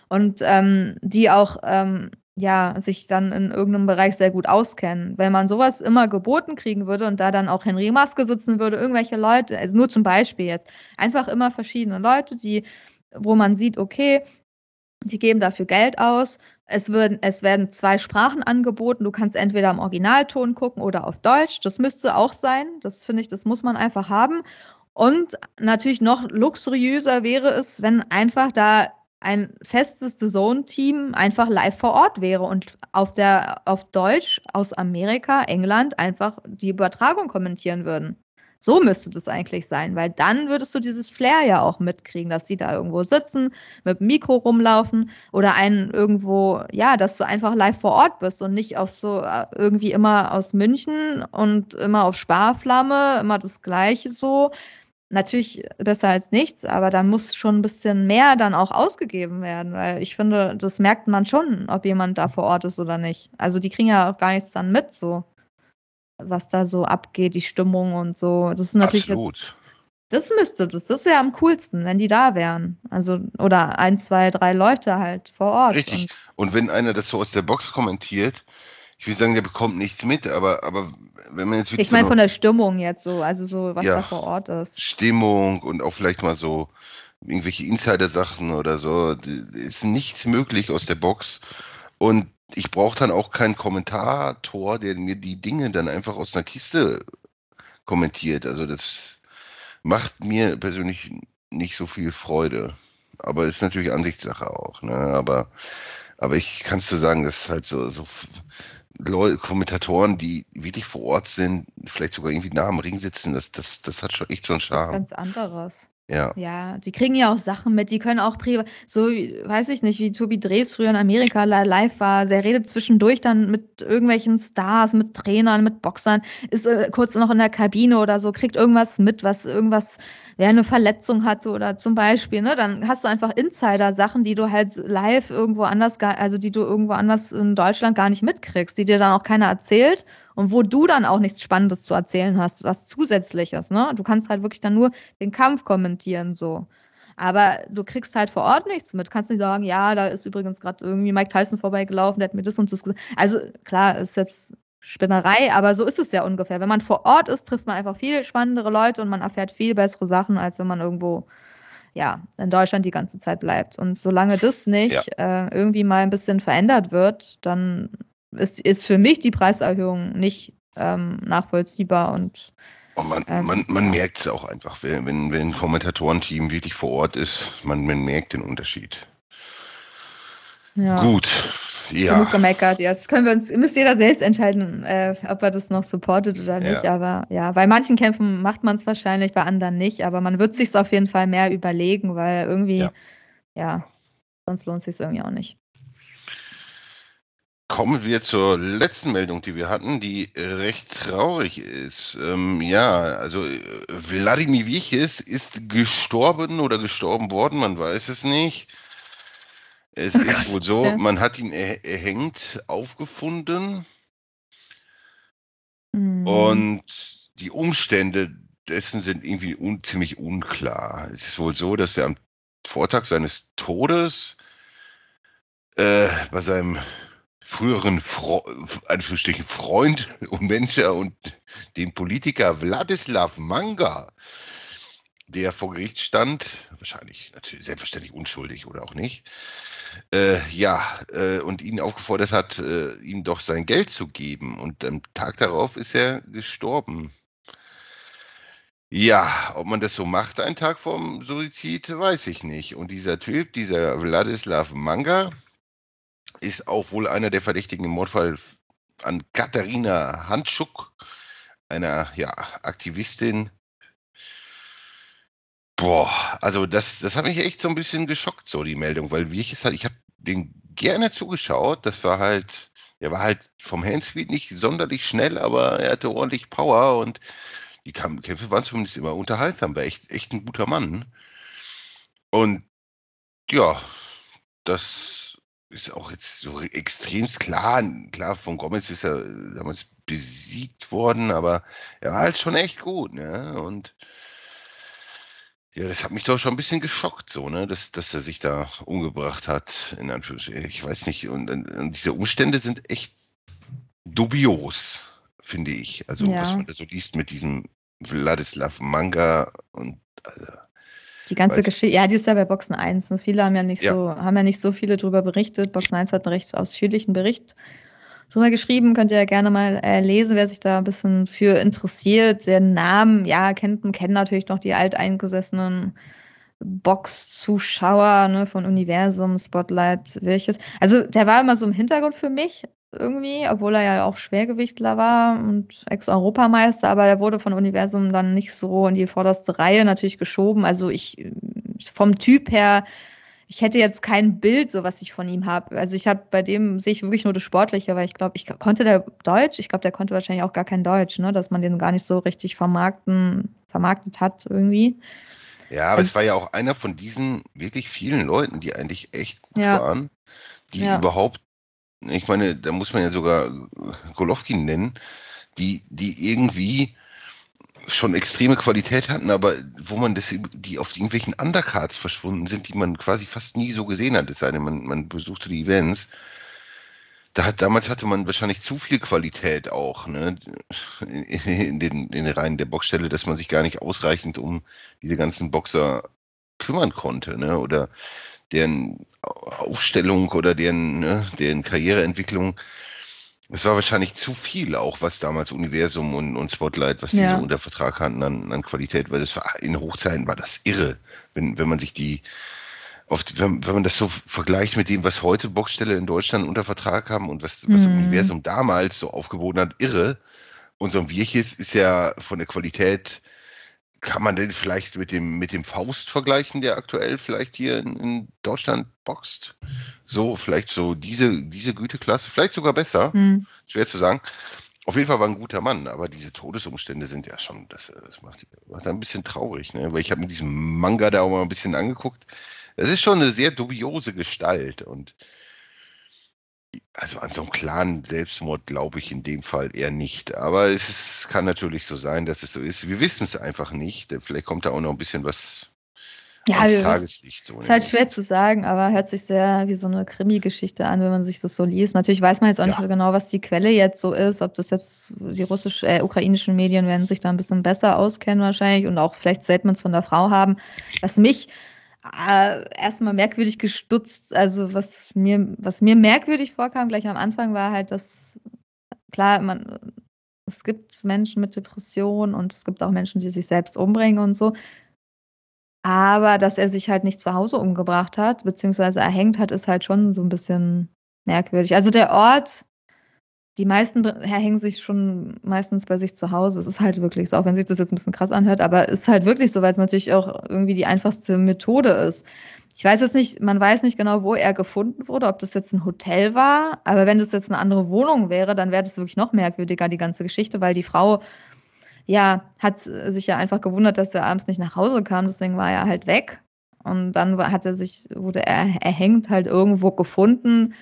und ähm, die auch ähm, ja, sich dann in irgendeinem Bereich sehr gut auskennen. Wenn man sowas immer geboten kriegen würde und da dann auch Henry Maske sitzen würde, irgendwelche Leute, also nur zum Beispiel jetzt, einfach immer verschiedene Leute, die, wo man sieht, okay, die geben dafür Geld aus. Es werden, es werden zwei Sprachen angeboten. Du kannst entweder im Originalton gucken oder auf Deutsch. Das müsste auch sein. Das finde ich, das muss man einfach haben. Und natürlich noch luxuriöser wäre es, wenn einfach da ein festes The Zone-Team einfach live vor Ort wäre und auf der auf Deutsch aus Amerika, England einfach die Übertragung kommentieren würden. So müsste das eigentlich sein, weil dann würdest du dieses Flair ja auch mitkriegen, dass die da irgendwo sitzen, mit dem Mikro rumlaufen oder einen irgendwo, ja, dass du einfach live vor Ort bist und nicht auf so äh, irgendwie immer aus München und immer auf Sparflamme, immer das Gleiche so. Natürlich besser als nichts, aber da muss schon ein bisschen mehr dann auch ausgegeben werden, weil ich finde, das merkt man schon, ob jemand da vor Ort ist oder nicht. Also die kriegen ja auch gar nichts dann mit so was da so abgeht, die Stimmung und so. Das ist natürlich
Absolut.
Jetzt, das müsste das. Das wäre am coolsten, wenn die da wären. Also, oder ein, zwei, drei Leute halt vor Ort.
Richtig. Und, und wenn einer das so aus der Box kommentiert, ich will sagen, der bekommt nichts mit, aber, aber wenn man jetzt
wirklich. Ich meine so von der Stimmung jetzt so, also so, was ja, da vor Ort ist.
Stimmung und auch vielleicht mal so irgendwelche Insider-Sachen oder so, ist nichts möglich aus der Box. Und ich brauche dann auch keinen Kommentator, der mir die Dinge dann einfach aus einer Kiste kommentiert. Also das macht mir persönlich nicht so viel Freude. Aber ist natürlich Ansichtssache auch. Ne? Aber, aber ich kann es so sagen, dass halt so, so Leute, Kommentatoren, die wirklich vor Ort sind, vielleicht sogar irgendwie nah am Ring sitzen, das, das, das hat schon echt schon Charme.
Ganz anderes.
Ja.
Ja, die kriegen ja auch Sachen mit, die können auch privat, so weiß ich nicht, wie Tobi Drews früher in Amerika live war. Der redet zwischendurch dann mit irgendwelchen Stars, mit Trainern, mit Boxern, ist äh, kurz noch in der Kabine oder so, kriegt irgendwas mit, was irgendwas, wer eine Verletzung hatte oder zum Beispiel, ne? Dann hast du einfach Insider-Sachen, die du halt live irgendwo anders, also die du irgendwo anders in Deutschland gar nicht mitkriegst, die dir dann auch keiner erzählt und wo du dann auch nichts Spannendes zu erzählen hast, was zusätzliches, ne? Du kannst halt wirklich dann nur den Kampf kommentieren, so. Aber du kriegst halt vor Ort nichts mit. Kannst nicht sagen, ja, da ist übrigens gerade irgendwie Mike Tyson vorbeigelaufen, der hat mir das und das gesagt. Also klar, ist jetzt Spinnerei, aber so ist es ja ungefähr. Wenn man vor Ort ist, trifft man einfach viel spannendere Leute und man erfährt viel bessere Sachen, als wenn man irgendwo ja, in Deutschland die ganze Zeit bleibt. Und solange das nicht ja. äh, irgendwie mal ein bisschen verändert wird, dann ist, ist für mich die Preiserhöhung nicht ähm, nachvollziehbar und
man, ähm, man, man merkt es auch einfach, wenn, wenn, wenn ein Kommentatorenteam wirklich vor Ort ist, man, man merkt den Unterschied. Ja. Gut, ja.
Genug gemeckert. Jetzt können wir uns, müsst jeder selbst entscheiden, äh, ob er das noch supportet oder nicht. Ja. Aber ja, bei manchen Kämpfen macht man es wahrscheinlich, bei anderen nicht. Aber man wird sich auf jeden Fall mehr überlegen, weil irgendwie, ja, ja sonst lohnt es sich irgendwie auch nicht.
Kommen wir zur letzten Meldung, die wir hatten, die recht traurig ist. Ähm, ja, also äh, Wladimir Wiechis ist gestorben oder gestorben worden, man weiß es nicht. Es oh ist wohl so, man hat ihn er erhängt aufgefunden mhm. und die Umstände dessen sind irgendwie un ziemlich unklar. Es ist wohl so, dass er am Vortag seines Todes äh, bei seinem früheren Fro Freund und Mentor und den Politiker Wladislav Manga, der vor Gericht stand, wahrscheinlich natürlich selbstverständlich unschuldig oder auch nicht, äh, ja, äh, und ihn aufgefordert hat, äh, ihm doch sein Geld zu geben. Und am Tag darauf ist er gestorben. Ja, ob man das so macht, einen Tag vorm Suizid, weiß ich nicht. Und dieser Typ, dieser Wladislav Manga, ist auch wohl einer der Verdächtigen im Mordfall an Katharina Handschuk, einer ja, Aktivistin. Boah, also das, das hat mich echt so ein bisschen geschockt, so die Meldung, weil wie ich es halt, ich habe den gerne zugeschaut. Das war halt, er war halt vom Handspeed nicht sonderlich schnell, aber er hatte ordentlich Power und die Kämpfe waren zumindest immer unterhaltsam, war echt, echt ein guter Mann. Und ja, das ist auch jetzt so extremst klar. Klar, von Gomez ist er damals besiegt worden, aber er war halt schon echt gut, ne? Und ja, das hat mich doch schon ein bisschen geschockt, so, ne, dass, dass er sich da umgebracht hat, in Anführungsstrichen. Ich weiß nicht, und, und diese Umstände sind echt dubios, finde ich. Also, ja. was man da so liest mit diesem Wladislav Manga und also,
die ganze Geschichte, ja, die ist ja bei Boxen 1. Ne? Viele haben ja nicht ja. so, haben ja nicht so viele darüber berichtet. Boxen 1 hat einen recht ausführlichen Bericht drüber geschrieben. Könnt ihr ja gerne mal äh, lesen, wer sich da ein bisschen für interessiert. Der Namen, ja, kennt, kennen natürlich noch die alteingesessenen Box-Zuschauer ne, von Universum, Spotlight, welches. Also der war immer so im Hintergrund für mich irgendwie, obwohl er ja auch Schwergewichtler war und Ex-Europameister, aber er wurde von Universum dann nicht so in die vorderste Reihe natürlich geschoben. Also ich vom Typ her, ich hätte jetzt kein Bild, so was ich von ihm habe. Also ich habe bei dem sehe ich wirklich nur das Sportliche, weil ich glaube, ich konnte der Deutsch, ich glaube, der konnte wahrscheinlich auch gar kein Deutsch, ne, dass man den gar nicht so richtig vermarkten, vermarktet hat irgendwie.
Ja, aber es war ja auch einer von diesen wirklich vielen Leuten, die eigentlich echt gut
Ja.
waren, die
Ja.
überhaupt, ich meine, da muss man ja sogar Golovkin nennen, die, die irgendwie schon extreme Qualität hatten, aber wo man das, die auf irgendwelchen Undercards verschwunden sind, die man quasi fast nie so gesehen hat, es sei denn, man, man besuchte die Events. Da hat, damals hatte man wahrscheinlich zu viel Qualität auch, ne, in, den, in den Reihen der Boxstelle, dass man sich gar nicht ausreichend um diese ganzen Boxer kümmern konnte, ne, oder deren Aufstellung oder deren, ne, deren Karriereentwicklung. Es war wahrscheinlich zu viel auch, was damals Universum und, und Spotlight, was die
Ja.
so unter Vertrag hatten an, an Qualität, weil das war, in Hochzeiten war das irre, wenn, wenn man sich die, oft, wenn, wenn man das so vergleicht mit dem, was heute Boxstelle in Deutschland unter Vertrag haben und was, was
Mhm.
Universum damals so aufgeboten hat, irre. Und so ein Wirches ist ja von der Qualität, kann man den vielleicht mit dem, mit dem Faust vergleichen, der aktuell vielleicht hier in, in Deutschland boxt? So, vielleicht so diese, diese Güteklasse, vielleicht sogar besser,
Hm.
schwer zu sagen. Auf jeden Fall war ein guter Mann, aber diese Todesumstände sind ja schon, das, das macht, macht ein bisschen traurig, ne? Weil ich habe mir diesen Manga da auch mal ein bisschen angeguckt. Es ist schon eine sehr dubiose Gestalt und also an so einen klaren Selbstmord glaube ich in dem Fall eher nicht. Aber es ist, kann natürlich so sein, dass es so ist. Wir wissen es einfach nicht. Vielleicht kommt da auch noch ein bisschen was
Ja,
ans Tageslicht. So
Ist halt schwer zu sagen, aber hört sich sehr wie so eine Krimi-Geschichte an, wenn man sich das so liest. Natürlich weiß man jetzt auch nicht
Ja.
genau, was die Quelle jetzt so ist, ob das jetzt die russisch, äh, ukrainischen Medien werden sich da ein bisschen besser auskennen wahrscheinlich und auch vielleicht Statements von der Frau haben. Was mich äh, erstmal merkwürdig gestutzt, also was mir, was mir merkwürdig vorkam gleich am Anfang war halt, dass klar, man, es gibt Menschen mit Depressionen und es gibt auch Menschen, die sich selbst umbringen und so. Aber dass er sich halt nicht zu Hause umgebracht hat, beziehungsweise erhängt hat, ist halt schon so ein bisschen merkwürdig. Also der Ort, die meisten hängen sich schon meistens bei sich zu Hause. Es ist halt wirklich so, auch wenn sich das jetzt ein bisschen krass anhört, aber es ist halt wirklich so, weil es natürlich auch irgendwie die einfachste Methode ist. Ich weiß jetzt nicht, man weiß nicht genau, wo er gefunden wurde, ob das jetzt ein Hotel war, aber wenn das jetzt eine andere Wohnung wäre, dann wäre das wirklich noch merkwürdiger, die ganze Geschichte, weil die Frau ja, hat sich ja einfach gewundert, dass er abends nicht nach Hause kam, deswegen war er halt weg. Und dann hat er sich, wurde er erhängt halt irgendwo gefunden.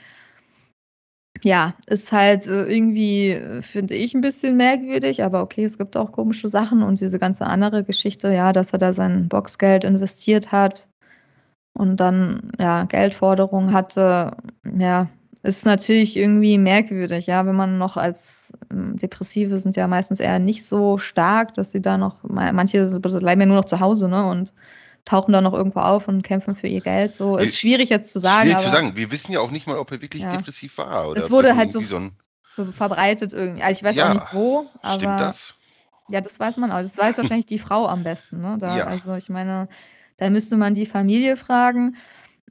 Ja, ist halt äh, irgendwie, äh, finde ich, ein bisschen merkwürdig, aber okay, es gibt auch komische Sachen und diese ganze andere Geschichte, ja, dass er da sein Boxgeld investiert hat und dann, ja, Geldforderungen hatte, ja, ist natürlich irgendwie merkwürdig, ja, wenn man noch als ähm, Depressive sind ja meistens eher nicht so stark, dass sie da noch, ma- manche bleiben ja nur noch zu Hause, ne, und tauchen dann noch irgendwo auf und kämpfen für ihr Geld. So ist schwierig jetzt zu sagen,
Schwierig zu sagen. Wir wissen ja auch nicht mal, ob er wirklich
Ja.
depressiv war. Oder
Es wurde halt so-
so
verbreitet irgendwie. Also ich weiß
Ja,
auch nicht wo, aber
Stimmt das?
ja, das weiß man auch. Das weiß wahrscheinlich die Frau am besten. Ne? Da,
Ja.
Also ich meine, da müsste man die Familie fragen.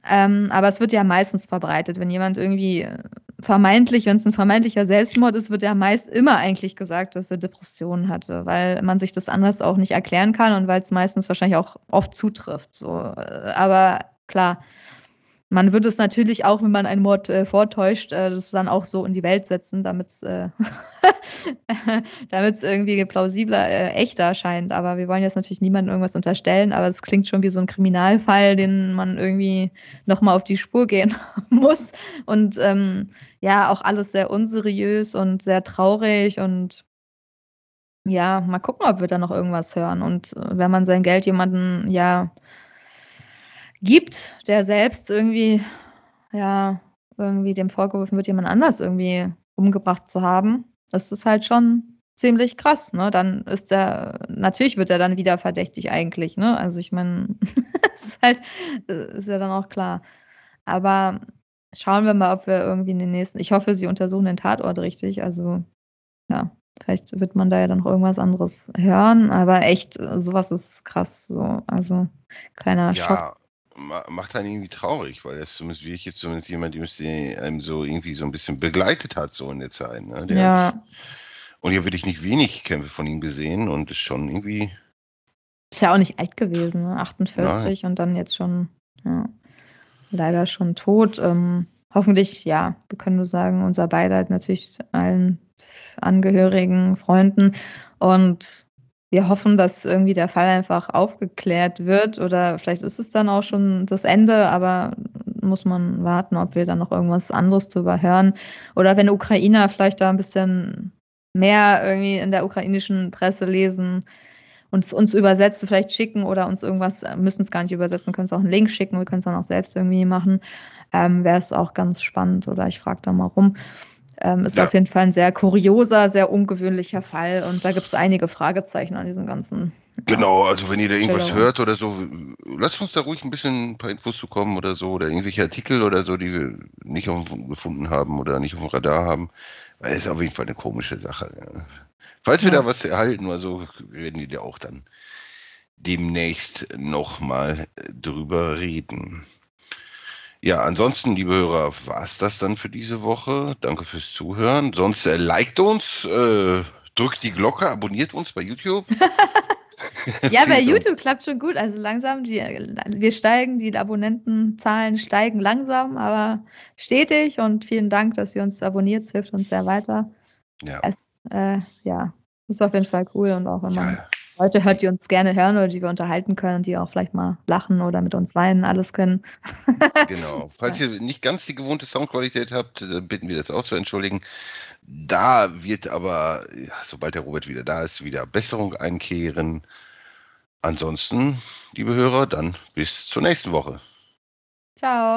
Ähm, aber es wird ja meistens verbreitet, wenn jemand irgendwie äh, vermeintlich, wenn es ein vermeintlicher Selbstmord ist, wird ja meist immer eigentlich gesagt, dass er Depressionen hatte, weil man sich das anders auch nicht erklären kann und weil es meistens wahrscheinlich auch oft zutrifft. So. Äh, Aber klar, man würde es natürlich auch, wenn man einen Mord äh, vortäuscht, äh, das dann auch so in die Welt setzen, damit es äh, irgendwie plausibler, äh, echter erscheint. Aber wir wollen jetzt natürlich niemandem irgendwas unterstellen, aber es klingt schon wie so ein Kriminalfall, den man irgendwie nochmal auf die Spur gehen muss. Und ähm, ja, auch alles sehr unseriös und sehr traurig und ja, mal gucken, ob wir da noch irgendwas hören. Und äh, wenn man sein Geld jemanden ja gibt, der selbst irgendwie, ja, irgendwie dem vorgeworfen wird, jemand anders irgendwie umgebracht zu haben, das ist halt schon ziemlich krass, ne? Dann ist er, natürlich wird er dann wieder verdächtig eigentlich, ne? Also ich meine, ist halt, äh, ist ja dann auch klar. Aber schauen wir mal, ob wir irgendwie in den nächsten, ich hoffe, sie untersuchen den Tatort richtig, also ja, Vielleicht wird man da ja dann noch irgendwas anderes hören, aber echt, sowas ist krass. So. Also kleiner ja, Schock.
Macht einen irgendwie traurig, weil das zumindest wie ich jetzt zumindest jemand, der einem so irgendwie so ein bisschen begleitet hat, so in der Zeit. Ne? Der
ja.
und hier wirklich nicht wenig Kämpfe von ihm gesehen und ist schon irgendwie.
Ist ja auch nicht alt gewesen, ne? 48 Nein. und dann jetzt schon, ja, leider schon tot. Ähm, hoffentlich, ja, wir können nur sagen, unser Beileid natürlich allen Angehörigen, Freunden und wir hoffen, dass irgendwie der Fall einfach aufgeklärt wird oder vielleicht ist es dann auch schon das Ende, aber muss man warten, ob wir dann noch irgendwas anderes zu überhören oder wenn Ukrainer vielleicht da ein bisschen mehr irgendwie in der ukrainischen Presse lesen, uns, uns übersetzen, vielleicht schicken oder uns irgendwas, müssen es gar nicht übersetzen, können es auch einen Link schicken, wir können es dann auch selbst irgendwie machen, ähm, wäre es auch ganz spannend oder ich frage da mal rum. Ähm, ist ja. auf jeden Fall ein sehr kurioser, sehr ungewöhnlicher Fall und da gibt es einige Fragezeichen an diesem ganzen.
Genau, also wenn ihr da irgendwas hört oder so, lasst uns da ruhig ein bisschen ein paar Infos zukommen oder so oder irgendwelche Artikel oder so, die wir nicht gefunden haben oder nicht auf dem Radar haben. Weil es ist auf jeden Fall eine komische Sache. Ja. Falls wir da was erhalten oder so, werden wir da auch dann demnächst nochmal drüber reden. Ja, ansonsten, liebe Hörer, war es das dann für diese Woche. Danke fürs Zuhören. Sonst äh, liked uns, äh, drückt die Glocke, abonniert uns bei YouTube.
ja, bei YouTube klappt schon gut. Also langsam, die, wir steigen, die Abonnentenzahlen steigen langsam, aber stetig. Und vielen Dank, dass ihr uns abonniert. Es hilft uns sehr weiter. Ja. Es, äh, ja, ist auf jeden Fall cool und auch immer. Ja. Leute hört, die uns gerne hören oder die wir unterhalten können und die auch vielleicht mal lachen oder mit uns weinen, alles können.
genau. Falls ihr nicht ganz die gewohnte Soundqualität habt, bitten wir das auch zu entschuldigen. Da wird aber, ja, sobald der Robert wieder da ist, wieder Besserung einkehren. Ansonsten, liebe Hörer, dann bis zur nächsten Woche.
Ciao.